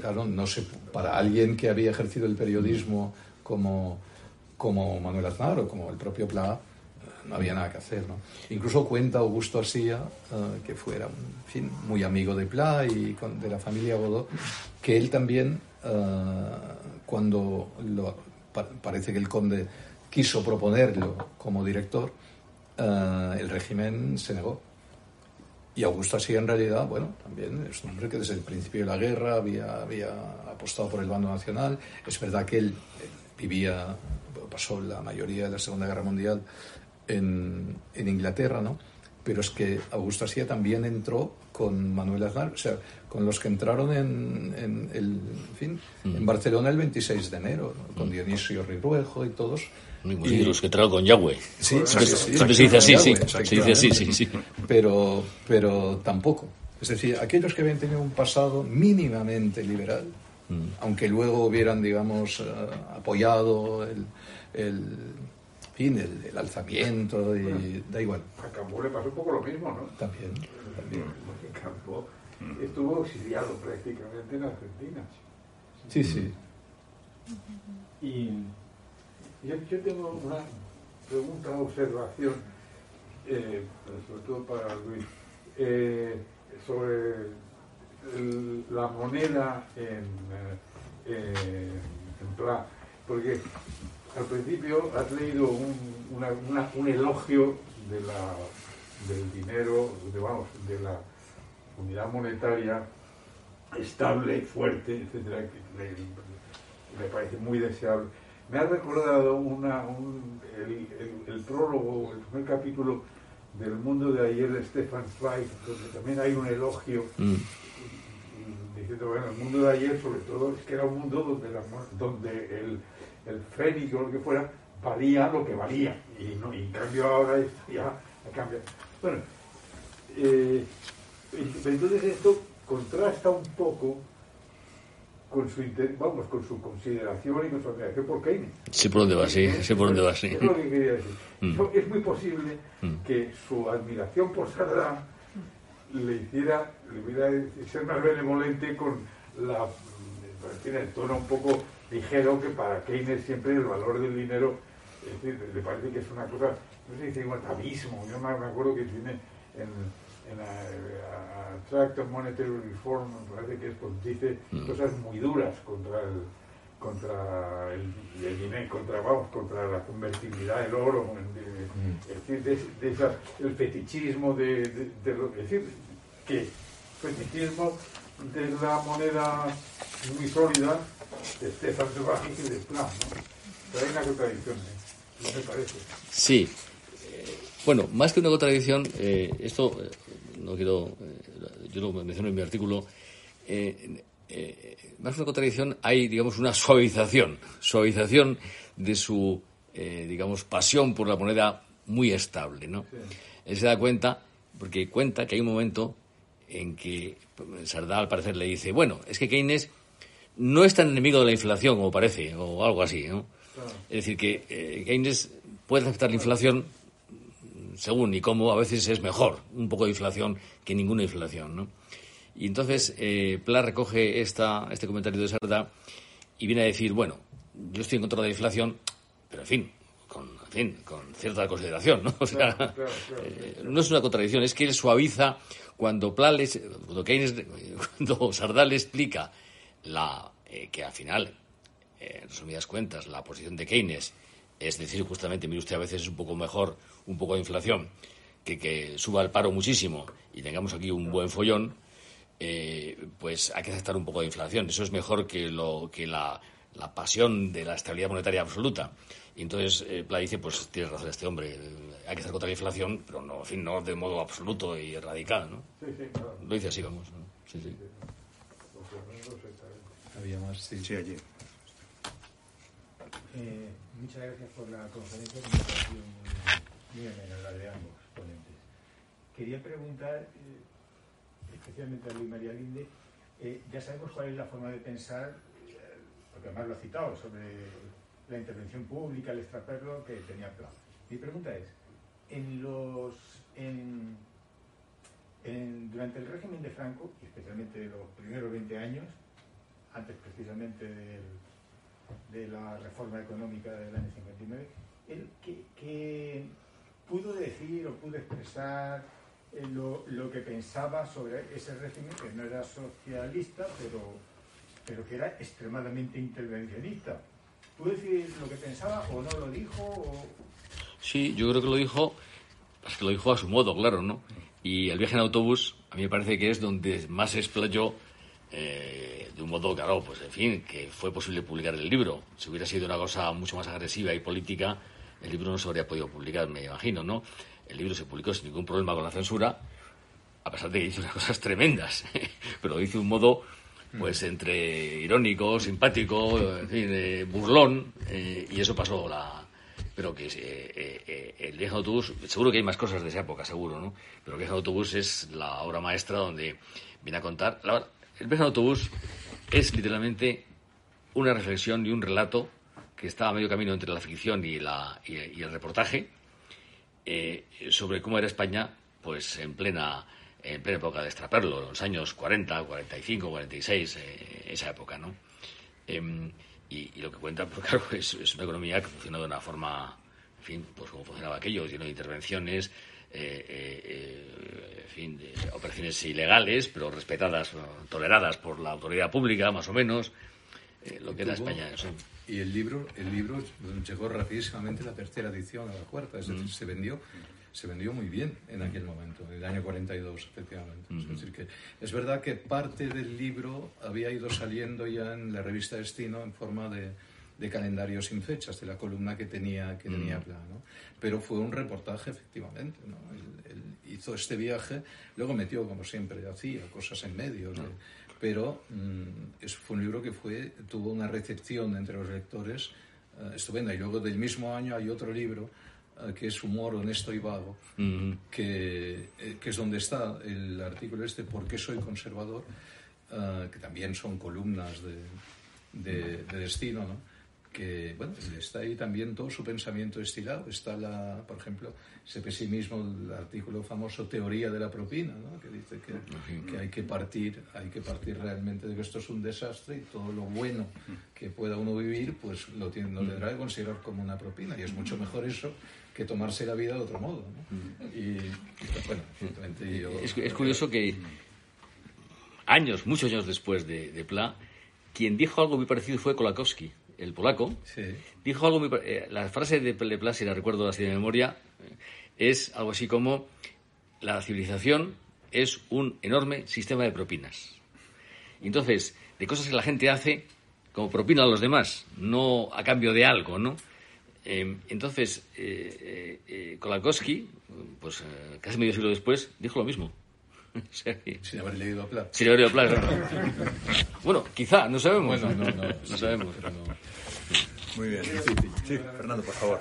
Speaker 1: Claro, no sé, para alguien que había ejercido el periodismo como, como Manuel Aznar o como el propio Pla, no había nada que hacer. ¿no? Incluso cuenta Augusto Arsía, uh, que fuera muy amigo de Pla y de la familia Godó, que él también, uh, cuando parece que el conde quiso proponerlo como director, uh, el régimen se negó. Y Augusto así en realidad, bueno, también es un hombre que desde el principio de la guerra había, había apostado por el bando nacional. Es verdad que él vivía, pasó la mayoría de la Segunda Guerra Mundial en, en Inglaterra, ¿no? Pero es que Augusto Asía también entró con Manuel Aznar, o sea, con los que entraron en, en, el, en fin, mm. en Barcelona el 26 de enero, ¿no? con Dionisio Rirruejo y todos,
Speaker 2: y los que entraron con Yahweh.
Speaker 1: Sí, sí, sí, sí,
Speaker 2: Siempre se dice así, sí. Se dice así, sí, sí.
Speaker 1: Pero, pero tampoco. Es decir, aquellos que habían tenido un pasado mínimamente liberal, mm. aunque luego hubieran, digamos, uh, apoyado el, el, fin, el, el alzamiento, y bueno, da igual.
Speaker 3: A Cambó le pasó un poco lo mismo, ¿no?
Speaker 1: También. también.
Speaker 3: Cambó estuvo exiliado prácticamente en Argentina.
Speaker 1: Sí, sí.
Speaker 3: Y yo, tengo una pregunta, observación, eh, sobre todo para Luis, eh, sobre la moneda en, eh, en plan, porque al principio has leído un, elogio del dinero, de, vamos, de la unidad monetaria estable, fuerte, etcétera, que me parece muy deseable me ha recordado una, un, el, el, el, prólogo, el primer capítulo del mundo de ayer de Stefan Zweig, donde también hay un elogio mm. diciendo, bueno, el mundo de ayer sobre todo es que era un mundo donde, la, donde el, el fénix o lo que fuera valía lo que valía, y, no, y en cambio ahora ya cambia. Bueno, eh, entonces esto contrasta un poco con su vamos con su consideración y con su admiración por Keynes.
Speaker 2: Sí, por dónde va, sí, sí por dónde va, sí.
Speaker 3: Es lo que quería decir. Mm. Es muy posible mm. que su admiración por Sardá le hiciera, le hubiera ser más benevolente con la tiene el tono un poco ligero que para Keynes siempre el valor del dinero es decir, le parece que es una cosa, no sé si dice un atavismo, yo me acuerdo que tiene en en la, a Tract of Monetary Reform, me parece que es, dice mm. cosas muy duras contra el contra el, el, dinero, contra, vamos, contra la convertibilidad del oro, de, mm. es decir, de, de esa, el fetichismo de, lo, es decir, que fetichismo de la moneda muy sólida de Stefan Zweig y de Plan, ¿no? Pero hay una contradicción, ¿eh? ¿no me parece?
Speaker 2: Sí. Bueno, más que una contradicción, eh, esto eh, no quiero, eh, yo lo menciono en mi artículo, eh, eh, más que una contradicción hay, digamos, una suavización, suavización de su, digamos, pasión por la moneda muy estable, ¿no? Sí. Él se da cuenta, porque cuenta que hay un momento en que Sardá al parecer le dice, bueno, es que Keynes no es tan enemigo de la inflación como parece, o algo así, ¿no? Claro. Es decir, que Keynes puedes aceptar la inflación según y cómo a veces es mejor un poco de inflación que ninguna inflación, ¿no? Y entonces eh, Pla recoge esta, este comentario de Sarda y viene a decir, bueno, yo estoy en contra de la inflación, pero en fin, con, en fin, con cierta consideración, ¿no? O sea, eh, no es una contradicción, es que él suaviza cuando Pla les, cuando, Keynes, cuando Sardá le explica la, eh, que al final, en resumidas cuentas, la posición de Keynes es decir, justamente, mire usted, a veces es un poco mejor un poco de inflación que que suba el paro muchísimo y tengamos aquí un buen follón, eh, pues hay que aceptar un poco de inflación. Eso es mejor que, lo, que la, pasión de la estabilidad monetaria absoluta. Y entonces eh, Pla dice, pues tiene razón este hombre, hay que estar contra la inflación, pero no, en fin, no de modo absoluto y radical, ¿no?
Speaker 3: Sí, sí, claro.
Speaker 2: Lo dice así, vamos. Sí, sí.
Speaker 1: Había más, sí.
Speaker 4: Sí, allí.
Speaker 7: Eh, muchas gracias por la conferencia, que me ha muy, muy amena la de ambos ponentes. Quería preguntar, eh, especialmente a Luis María Linde, eh, ya sabemos cuál es la forma de pensar, eh, porque además lo ha citado, sobre la intervención pública, el extraperlo que tenía plan. Mi pregunta es, en los, en, en- durante el régimen de Franco, especialmente los primeros 20 años, antes precisamente del, de la reforma económica del año 59, él que, pudo decir o pudo expresar eh, lo, lo que pensaba sobre ese régimen, que no era socialista, pero, pero que era extremadamente intervencionista. ¿Pudo decir lo que pensaba o no lo dijo? O...
Speaker 2: Sí, yo creo que lo dijo, es que lo dijo a su modo, claro, ¿no? Y el viaje en autobús, a mí me parece que es donde más se explayó eh, de un modo, claro, pues en fin, que fue posible publicar el libro. Si hubiera sido una cosa mucho más agresiva y política, el libro no se habría podido publicar, me imagino, ¿no? El libro se publicó sin ningún problema con la censura, a pesar de que hizo unas cosas tremendas, pero lo hizo de un modo, pues entre irónico, simpático, en fin, eh, burlón, eh, y eso pasó la... Pero que eh, eh, eh, el viaje en autobús, seguro que hay más cosas de esa época, seguro, ¿no? Pero el viaje en autobús es la obra maestra donde viene a contar... la- el viaje en autobús es literalmente una reflexión y un relato que está a medio camino entre la ficción y, la, y, el reportaje eh, sobre cómo era España pues en plena en plena época de extraperlo, los años 40, 45, 46, eh, esa época, ¿no? Em, y, lo que cuenta, pues claro, es, una economía que funciona de una forma, en fin, pues como funcionaba aquello, lleno de intervenciones, en fin, de operaciones ilegales, pero respetadas, eh, toleradas por la autoridad pública, más o menos, eh, lo que era España. eso.
Speaker 1: Y el libro, el libro llegó rapidísimamente la tercera edición a la cuarta, es decir, se vendió se vendió muy bien en aquel momento, en el año 42, efectivamente. Es decir, que es verdad que parte del libro había ido saliendo ya en la revista Destino en forma de, de calendario sin fechas, de la columna que tenía, que tenía Pla, ¿no? Pero fue un reportaje, efectivamente, ¿no? Él- él hizo este viaje, luego metió, como siempre hacía, cosas en medios, de- pero mm, fue un libro que fue, tuvo una recepción entre los lectores eh, estupenda. Y luego del mismo año hay otro libro eh, que es Humor honesto y vago, que, eh, que es donde está el artículo este ¿Por qué soy conservador? que también son columnas de, de, de destino, ¿no? Que bueno, está ahí también todo su pensamiento estilado. Está, la, por ejemplo, ese pesimismo, el artículo famoso Teoría de la propina, ¿no? que dice que, que hay que partir, hay que partir realmente de que esto es un desastre y todo lo bueno que pueda uno vivir, pues lo, tiene, lo tendrá que considerar como una propina. Y es mucho mejor eso que tomarse la vida de otro modo. ¿no? Y, bueno, yo-
Speaker 2: Es, es curioso que años, muchos años después de, de Pla, quien dijo algo muy parecido fue Kolakowski, el polaco.
Speaker 1: Sí.
Speaker 2: Dijo algo muy eh, La frase de, de Pla, si la recuerdo así de memoria, eh, es algo así como: La civilización es un enorme sistema de propinas. Entonces, de cosas que la gente hace como propina a los demás, no a cambio de algo, ¿no? Eh, entonces, eh, eh, Kolakowski, pues casi medio siglo después, dijo lo mismo.
Speaker 1: Sin haber leído a Pla.
Speaker 2: Sí, Aurelio Pla, claro. Bueno, quizá, no sabemos.
Speaker 1: Bueno, no, no,
Speaker 2: no sabemos.
Speaker 1: pero no.
Speaker 4: Muy bien. Sí, Fernando, por favor.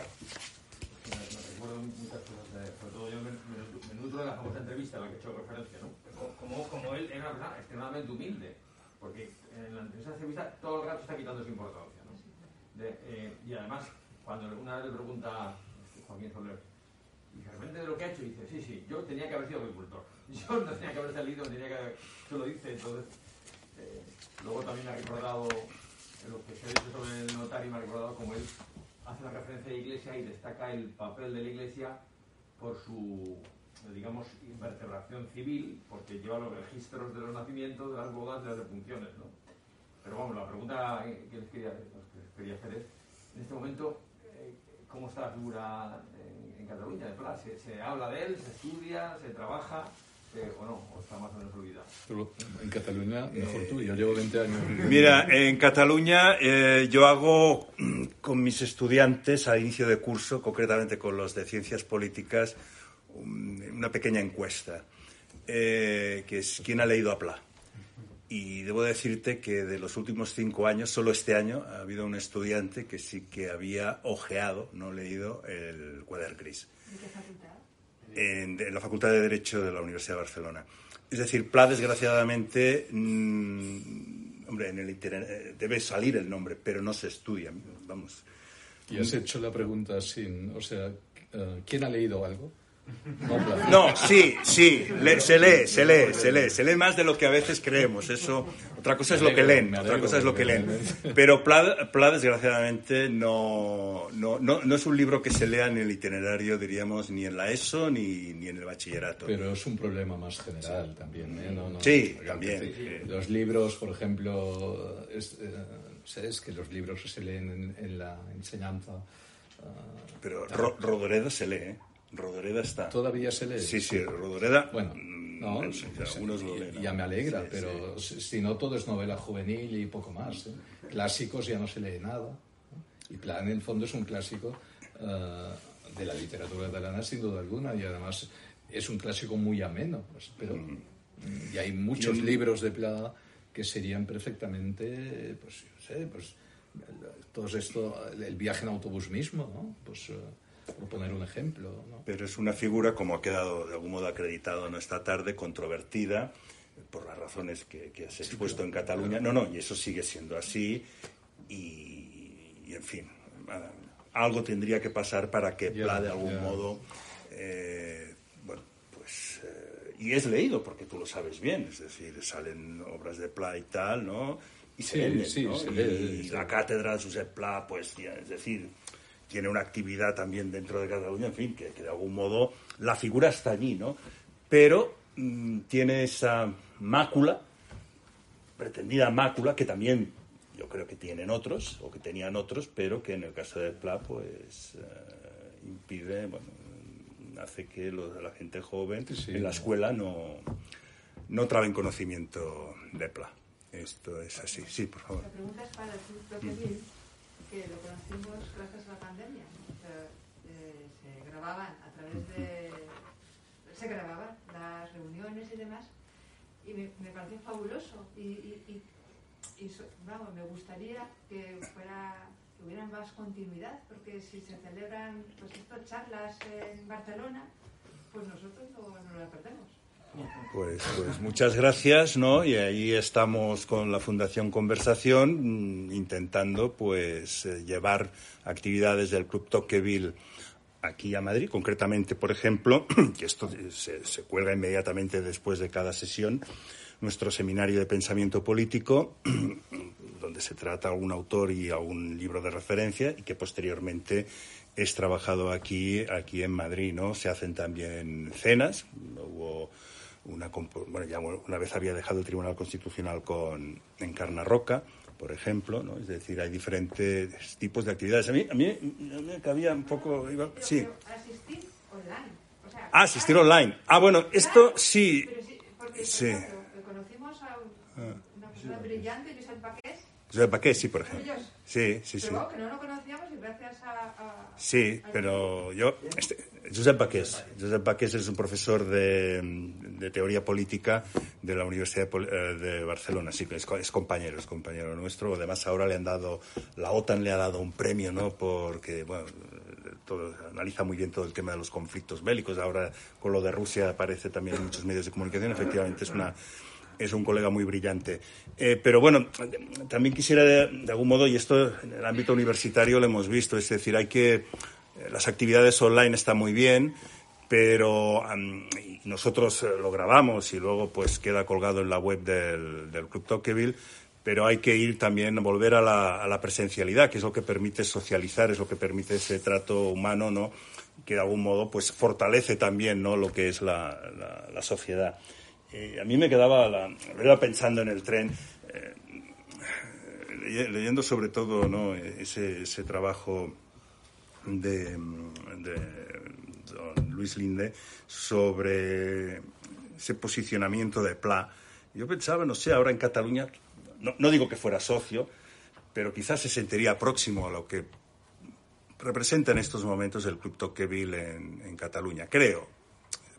Speaker 8: me recuerdo muchas cosas, de, sobre todo yo me, nutro de la famosa entrevista a la que he hecho referencia, ¿no? Co- Como, como él era una persona extremadamente humilde, porque en, la, entrevista todo el rato está quitando su importancia, ¿no? De, eh, y además, cuando una vez le pregunta Joaquín Soler. Y de repente de lo que ha hecho dice, sí, sí, yo tenía que haber sido agricultor. Yo no tenía que haber salido, tenía que. Yo lo dice, entonces... Eh, luego también ha recordado, lo que se ha dicho sobre el notario, me ha recordado como él hace una referencia a la Iglesia y destaca el papel de la Iglesia por su, digamos, invertebración civil, porque lleva los registros de los nacimientos, de las bodas, de las defunciones, ¿no? Pero vamos, la pregunta que les quería, que les quería hacer es, en este momento, eh, ¿cómo está la figura en, en Cataluña? ¿Se, ¿Se habla de él? ¿Se estudia? ¿Se trabaja? ¿O no? ¿O está más o menos olvidado?
Speaker 1: Pero en Cataluña, mejor tú, yo llevo 20 años.
Speaker 4: Mira, en Cataluña eh, yo hago con mis estudiantes a inicio de curso, concretamente con los de ciencias políticas, un- una pequeña encuesta, eh, que es ¿quién ha leído a Pla? Y debo decirte que de los últimos cinco años, solo este año, ha habido un estudiante que sí que había ojeado, no leído, el cuaderno gris
Speaker 6: ¿De qué facultad?
Speaker 4: En, la Facultad de Derecho de la Universidad de Barcelona. Es decir, Pla, desgraciadamente, mm, hombre, en el eh, debe salir el nombre, pero no se estudia. Vamos.
Speaker 1: Y has hecho la pregunta sin, o sea, eh, ¿quién ha leído algo? No,
Speaker 4: sí, sí, le- se lee, se lee, se lee, se lee más de lo que a veces creemos. Eso, otra cosa es lo que leen, otra cosa es lo que leen. Pero Pla, Pla, desgraciadamente, no, no, no, no es un libro que se lea en el itinerario, diríamos, ni en la ESO ni, ni en el bachillerato.
Speaker 1: Pero es un problema más general también, ¿eh? No,
Speaker 4: Sí, también.
Speaker 1: Los libros, por ejemplo, es, eh, ¿sabes? Que los libros que se leen en, en la enseñanza ah,
Speaker 4: Pero Ro- Rodoreda se lee, ¿eh? Rodoreda está.
Speaker 1: todavía se lee.
Speaker 4: Sí, sí, Rodoreda.
Speaker 1: Bueno,
Speaker 4: mm,
Speaker 1: no,
Speaker 4: sé, algunos lo leen.
Speaker 1: ya me alegra,
Speaker 4: Sí,
Speaker 1: pero si, si no todo es novela juvenil y poco más. ¿eh? Clásicos ya no se lee nada. Y Pla, en el fondo es un clásico eh, de la literatura catalana sin duda alguna y además es un clásico muy ameno. pues, pero
Speaker 4: Mm.
Speaker 1: y hay muchos libros de Pla que serían perfectamente, pues, yo sé, pues todo esto, el viaje en autobús mismo, ¿no? Pues, eh, por poner un ejemplo, ¿no?
Speaker 4: Pero es una figura, como ha quedado de algún modo acreditado en esta tarde, controvertida por las razones que, que has expuesto en Cataluña. No, no, y eso sigue siendo así. Y, y, en fin, algo tendría que pasar para que
Speaker 1: Ya,
Speaker 4: Pla, de algún
Speaker 1: ya.
Speaker 4: modo, eh, bueno, pues. eh, y es leído, porque tú lo sabes bien, es decir, salen obras de Pla y tal, ¿no? Y se
Speaker 1: Sí,
Speaker 4: venden,
Speaker 1: sí,
Speaker 4: ¿no?
Speaker 1: se
Speaker 4: y
Speaker 1: lee, sí.
Speaker 4: la cátedra de Josep Pla, pues, ya, es decir, tiene una actividad también dentro de Cataluña, en fin, que, que de algún modo la figura está allí, ¿no? Pero mm, tiene esa mácula, pretendida mácula, que también yo creo que tienen otros, o que tenían otros, pero que en el caso de Pla, pues, eh, impide, bueno, hace que lo- la gente joven
Speaker 1: Sí, sí.
Speaker 4: en la escuela no, no traben conocimiento de Pla. Esto es así. Sí, por favor.
Speaker 6: La pregunta es para el Club Tocqueville, que lo conocimos gracias a la pandemia. O sea, eh, se grababan a través de... Se grababan las reuniones y demás, y me, me pareció fabuloso. Y, y, y- y so- vamos, me gustaría que fuera que hubiera más continuidad, porque si se celebran pues estas charlas en Barcelona, pues nosotros no, no la perdemos.
Speaker 4: Pues, pues muchas gracias, ¿no? Y ahí estamos con la Fundación Conversación mm, intentando pues eh, llevar actividades del Club Tocqueville aquí a Madrid, concretamente, por ejemplo, que esto se, se cuelga inmediatamente después de cada sesión, nuestro seminario de pensamiento político, donde se trata algún autor y algún libro de referencia y que posteriormente es trabajado aquí, aquí en Madrid, ¿no? Se hacen también cenas, hubo una, bueno, ya una vez había dejado el Tribunal Constitucional con Encarna Roca, por ejemplo, ¿no? Es decir, hay diferentes tipos de actividades. A mí, a mí, me cabía un poco... iba-
Speaker 6: Pero-
Speaker 4: sí.
Speaker 6: asistir online. O sea,
Speaker 4: Ah, asistir online. Ah, bueno, esto sí...
Speaker 6: Sí, conocimos a un- una persona brillante, Luis Alpaqués,
Speaker 4: Josep Paqués, sí, por ejemplo. Sí, sí, sí.
Speaker 6: pero que no lo conocíamos y gracias a...
Speaker 4: Sí, pero yo... Este, Josep Paqués. Josep Paqués es un profesor de, de teoría política de la Universidad eh, de Barcelona. Sí, es, es compañero, es compañero nuestro. Además, ahora le han dado... La OTAN le ha dado un premio, ¿no? Porque, bueno, todo, analiza muy bien todo el tema de los conflictos bélicos. Ahora, con lo de Rusia, aparece también en muchos medios de comunicación. Efectivamente, es una es un colega muy brillante. Eh, pero bueno, también quisiera de, de algún modo, y esto en el ámbito universitario lo hemos visto, es decir, hay que, las actividades online están muy bien, pero nosotros eh, lo grabamos y luego pues queda colgado en la web del, del Club Tocqueville, pero hay que ir también, volver a la, a la, presencialidad, que es lo que permite socializar, es lo que permite ese trato humano, ¿no? que de algún modo pues fortalece también ¿no? lo que es la, la, la sociedad. Eh, a mí me quedaba, lo iba pensando en el tren, eh, leyendo sobre todo ¿no? ese, ese trabajo de, de don Luis Linde sobre ese posicionamiento de Pla. Yo pensaba, no sé, ahora en Cataluña, no, no, digo que fuera socio, pero quizás se sentiría próximo a lo que representa en estos momentos el Club Tocqueville en, en Cataluña. Creo.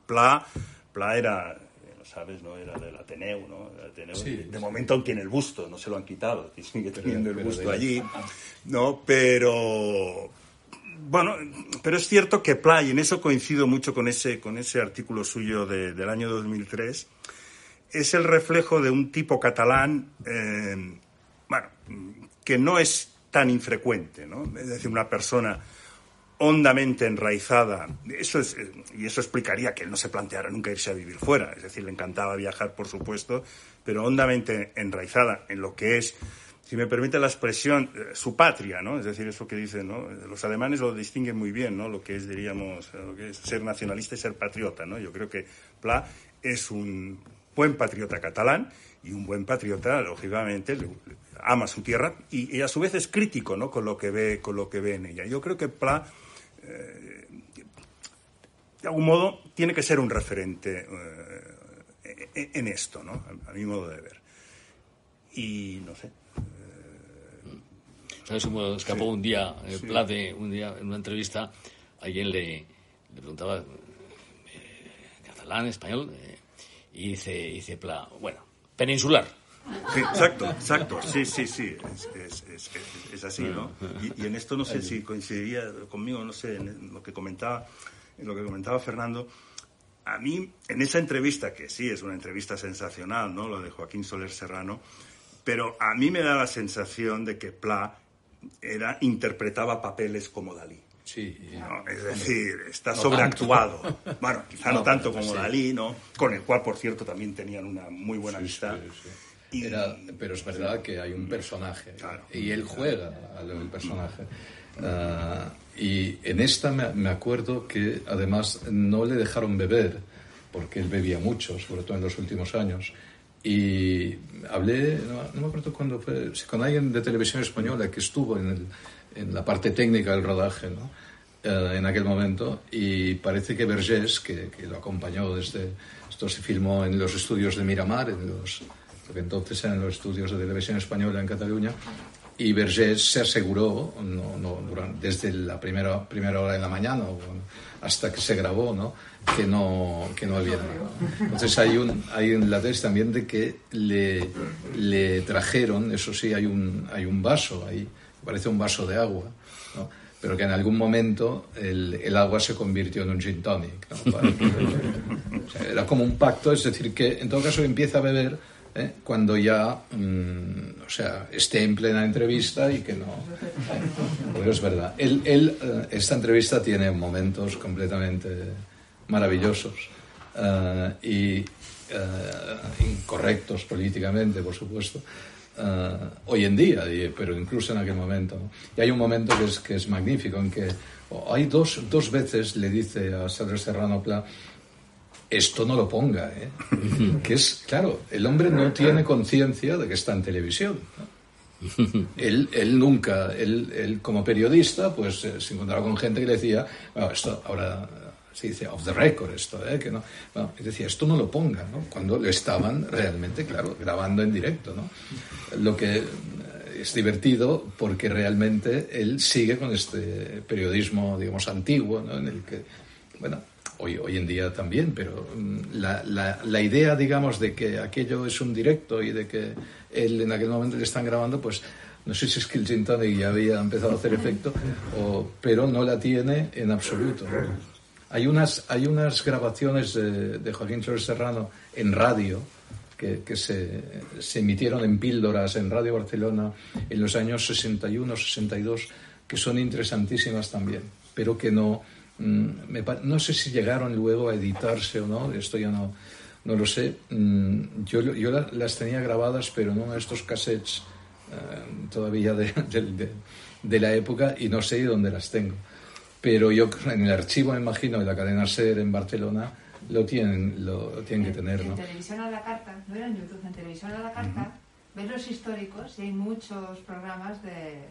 Speaker 4: Pla, Pla era, no sabes, no era del Ateneu, ¿no? Ateneu. Sí, de sí. momento aún tiene el busto, no se lo han quitado, sigue teniendo pero, el busto allí, ¿no? Pero bueno, pero es cierto que Pla, y en eso coincido mucho con ese, con ese artículo suyo de, del año 2003, es el reflejo de un tipo catalán, eh, bueno, que no es tan infrecuente, ¿no? Es decir, una persona hondamente enraizada, eso es, y eso explicaría que él no se planteara nunca irse a vivir fuera, es decir, le encantaba viajar, por supuesto, pero hondamente enraizada en lo que es si me permite la expresión, eh, su patria, ¿no? Es decir, eso que dicen, ¿no? Los alemanes lo distinguen muy bien, ¿no? Lo que es, diríamos, lo que es ser nacionalista y ser patriota, ¿no? Yo creo que Pla es un buen patriota catalán y un buen patriota, lógicamente, ama su tierra y, a su vez es crítico, ¿no? Con lo que ve, con lo que ve en ella. Yo creo que Pla, eh, de algún modo, tiene que ser un referente eh, en esto, ¿no? A, a mi modo de ver. Y no sé,
Speaker 2: ¿Sabes cómo escapó sí. un día, eh, sí. Plate, un día en una entrevista, alguien le, le preguntaba, eh, catalán, español, eh, y dice, dice Pla, bueno, peninsular.
Speaker 4: Sí, exacto, exacto, sí, sí, sí, es, es, es, es así, ¿no? Y, y, en esto no sé si coincidiría conmigo, no sé, en lo que comentaba, en lo que comentaba Fernando, a mí, en esa entrevista, que sí es una entrevista sensacional, ¿no? Lo de Joaquín Soler Serrano, pero a mí me da la sensación de que Pla era, interpretaba papeles como Dalí.
Speaker 1: Sí.
Speaker 4: ¿no? Es decir, está no sobreactuado. Tanto. Bueno, quizá no, no tanto como sí. Dalí, ¿no? Con el cual, por cierto, también tenían una muy buena amistad.
Speaker 1: Sí, y... Era, pero es verdad que hay un personaje claro. y él juega al personaje. Uh, y en esta me, me, acuerdo que además no le dejaron beber porque él bebía mucho, sobre todo en los últimos años. Y hablé, no, no, me acuerdo cuándo fue, con alguien de televisión española que estuvo en, el, en la parte técnica del rodaje, ¿no? Eh, en aquel momento, y parece que Vergés, que, que, lo acompañó desde. Esto se filmó en los estudios de Miramar, en los, que entonces eran los estudios de televisión española en Cataluña, y Vergés se aseguró, no, no, durante, desde la primera, primera hora de la mañana hasta que se grabó, ¿no? que no, que no había nada. Entonces hay, un, hay en la tesis también de que le, le trajeron, eso sí, hay un, hay un vaso ahí, parece un vaso de agua, ¿no? pero que en algún momento el, el, agua se convirtió en un gin tonic. ¿no? O sea, era como un pacto, es decir, que en todo caso empieza a beber ¿eh? cuando ya, mmm, o sea, esté en plena entrevista y que no. ¿eh? Pero es verdad. Él, eh, esta entrevista tiene momentos completamente maravillosos uh, y uh, incorrectos políticamente, por supuesto, hoy en día, pero incluso en aquel momento. Y hay un momento que es, que es magnífico, en que hay dos, dos veces, le dice a Sadr Serrano Pla, esto no lo ponga, ¿eh? que es, claro, el hombre no tiene conciencia de que está en televisión. ¿no? él, él nunca, él, él, como periodista, pues eh, se encontraba con gente que le decía, bueno, esto ahora se dice off the record esto, ¿eh? que no, no, decía, esto no lo ponga, ¿no? Cuando lo estaban realmente, claro, grabando en directo, ¿no? Lo que es divertido porque realmente él sigue con este periodismo, digamos, antiguo, ¿no? En el que, bueno, hoy, hoy en día también, pero la, la, la, idea, digamos, de que aquello es un directo y de que él en aquel momento le están grabando, pues no sé si es que el gin tonic ya había empezado a hacer efecto, o, pero no la tiene en absoluto. Hay unas, hay unas grabaciones de, de Joaquín Flores Serrano en radio que, que se, se, emitieron en píldoras en Radio Barcelona en los años 61, 62, que son interesantísimas también. pero que no, mm, no sé si llegaron luego a editarse o no, esto ya no, no lo sé. Mm, yo, yo las tenía grabadas, pero no en estos cassettes eh, todavía de, de, la época y no sé dónde las tengo. Pero yo en el archivo, me imagino, de la cadena SER en Barcelona, lo tienen, lo, tienen que tener.
Speaker 6: En, televisión a la carta, no era en YouTube, en televisión a la carta, ves los históricos y hay muchos programas de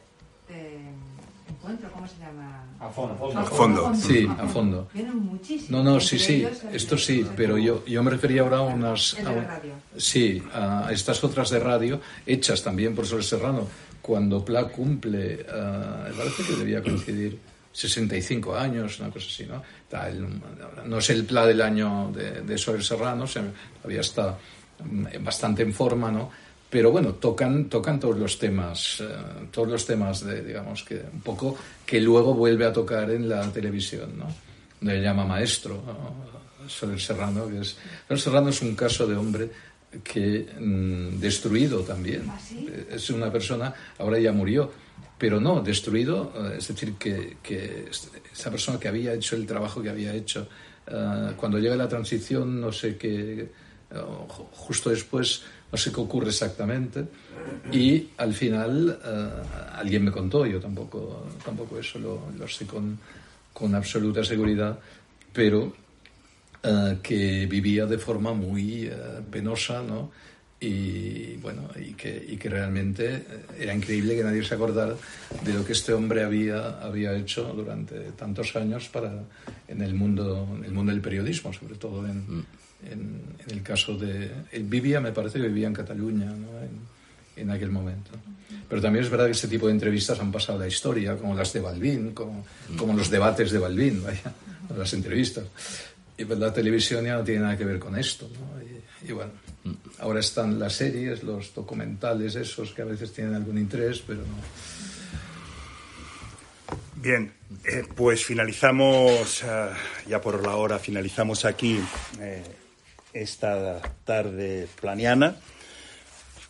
Speaker 6: encuentro, ¿cómo se llama?
Speaker 7: A fondo.
Speaker 4: A fondo.
Speaker 1: Sí, a fondo.
Speaker 6: Vienen muchísimos.
Speaker 1: No, no, sí, sí, esto sí, pero yo, yo me refería ahora a unas...
Speaker 6: A, radio.
Speaker 1: Sí, a estas otras de radio, hechas también por Sol Serrano, cuando Pla cumple, uh, parece que debía coincidir 65 años, una cosa así, ¿no? no es el Pla del año de, de Sol Serrano, o sea, todavía está mm, bastante en forma, ¿no? Pero bueno, tocan, tocan todos los temas, eh, todos los temas de, digamos, que un poco que luego vuelve a tocar en la televisión, ¿no? Le llama maestro, ¿no? Soler Serrano, que es... Soler Serrano es un caso de hombre que mm, destruido también.
Speaker 6: ¿Ah,
Speaker 1: es una persona, ahora ya murió, pero no, destruido, eh, es decir, que, que esa persona que había hecho el trabajo que había hecho, eh, cuando llega la transición, no sé qué, justo después no sé qué ocurre exactamente. Y al final eh, alguien me contó, yo tampoco, tampoco eso lo, sé con, con, absoluta seguridad, pero eh, que vivía de forma muy eh, penosa, ¿no? Y bueno, y que, y que, realmente era increíble que nadie se acordara de lo que este hombre había, había hecho durante tantos años para, en, el mundo, en el mundo del periodismo, sobre todo en, mm en, el caso de... Él vivía, me parece que vivía en Cataluña ¿no? en, aquel momento. Pero también es verdad que este tipo de entrevistas han pasado a la historia, como las de Balbín, como, como los debates de Balbín, vaya, las entrevistas. Y pues la televisión ya no tiene nada que ver con esto. ¿no? Y, bueno, ahora están las series, los documentales esos que a veces tienen algún interés, pero no.
Speaker 4: Bien, eh, pues finalizamos, eh, ya por la hora, finalizamos aquí eh, esta tarde planiana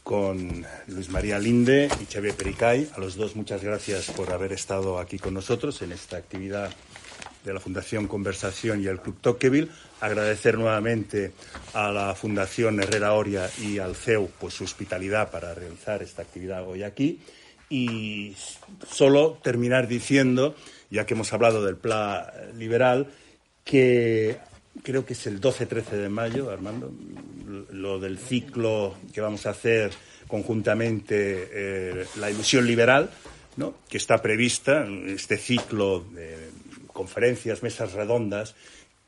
Speaker 4: con Luis María Linde y Xavier Pericay. A los dos muchas gracias por haber estado aquí con nosotros en esta actividad de la Fundación Conversación y el Club Tocqueville. Agradecer nuevamente a la Fundación Herrera Oria y al CEU pues, su hospitalidad para realizar esta actividad hoy aquí. Y solo terminar diciendo, ya que hemos hablado del plan liberal, que creo que es el 12-13 de mayo, Armando, lo del ciclo que vamos a hacer conjuntamente, eh, la ilusión liberal, ¿no? que está prevista, este ciclo de conferencias, mesas redondas,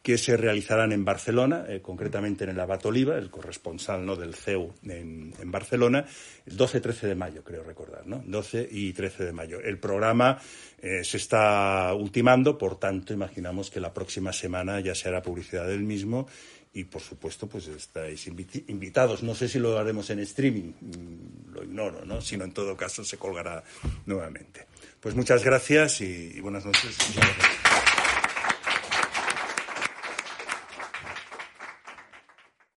Speaker 4: que se realizarán en Barcelona, eh, concretamente en el Abat Oliva, el corresponsal ¿no? del CEU en, Barcelona, el 12-13 de mayo, creo recordar, ¿no? 12 y 13 de mayo. El programa eh, se está ultimando, por tanto, imaginamos que la próxima semana ya se hará publicidad del mismo y, por supuesto, pues estáis invitados. No sé si lo haremos en streaming, mm, lo ignoro, ¿no? Sino en todo caso se colgará nuevamente. Pues muchas gracias y, buenas noches.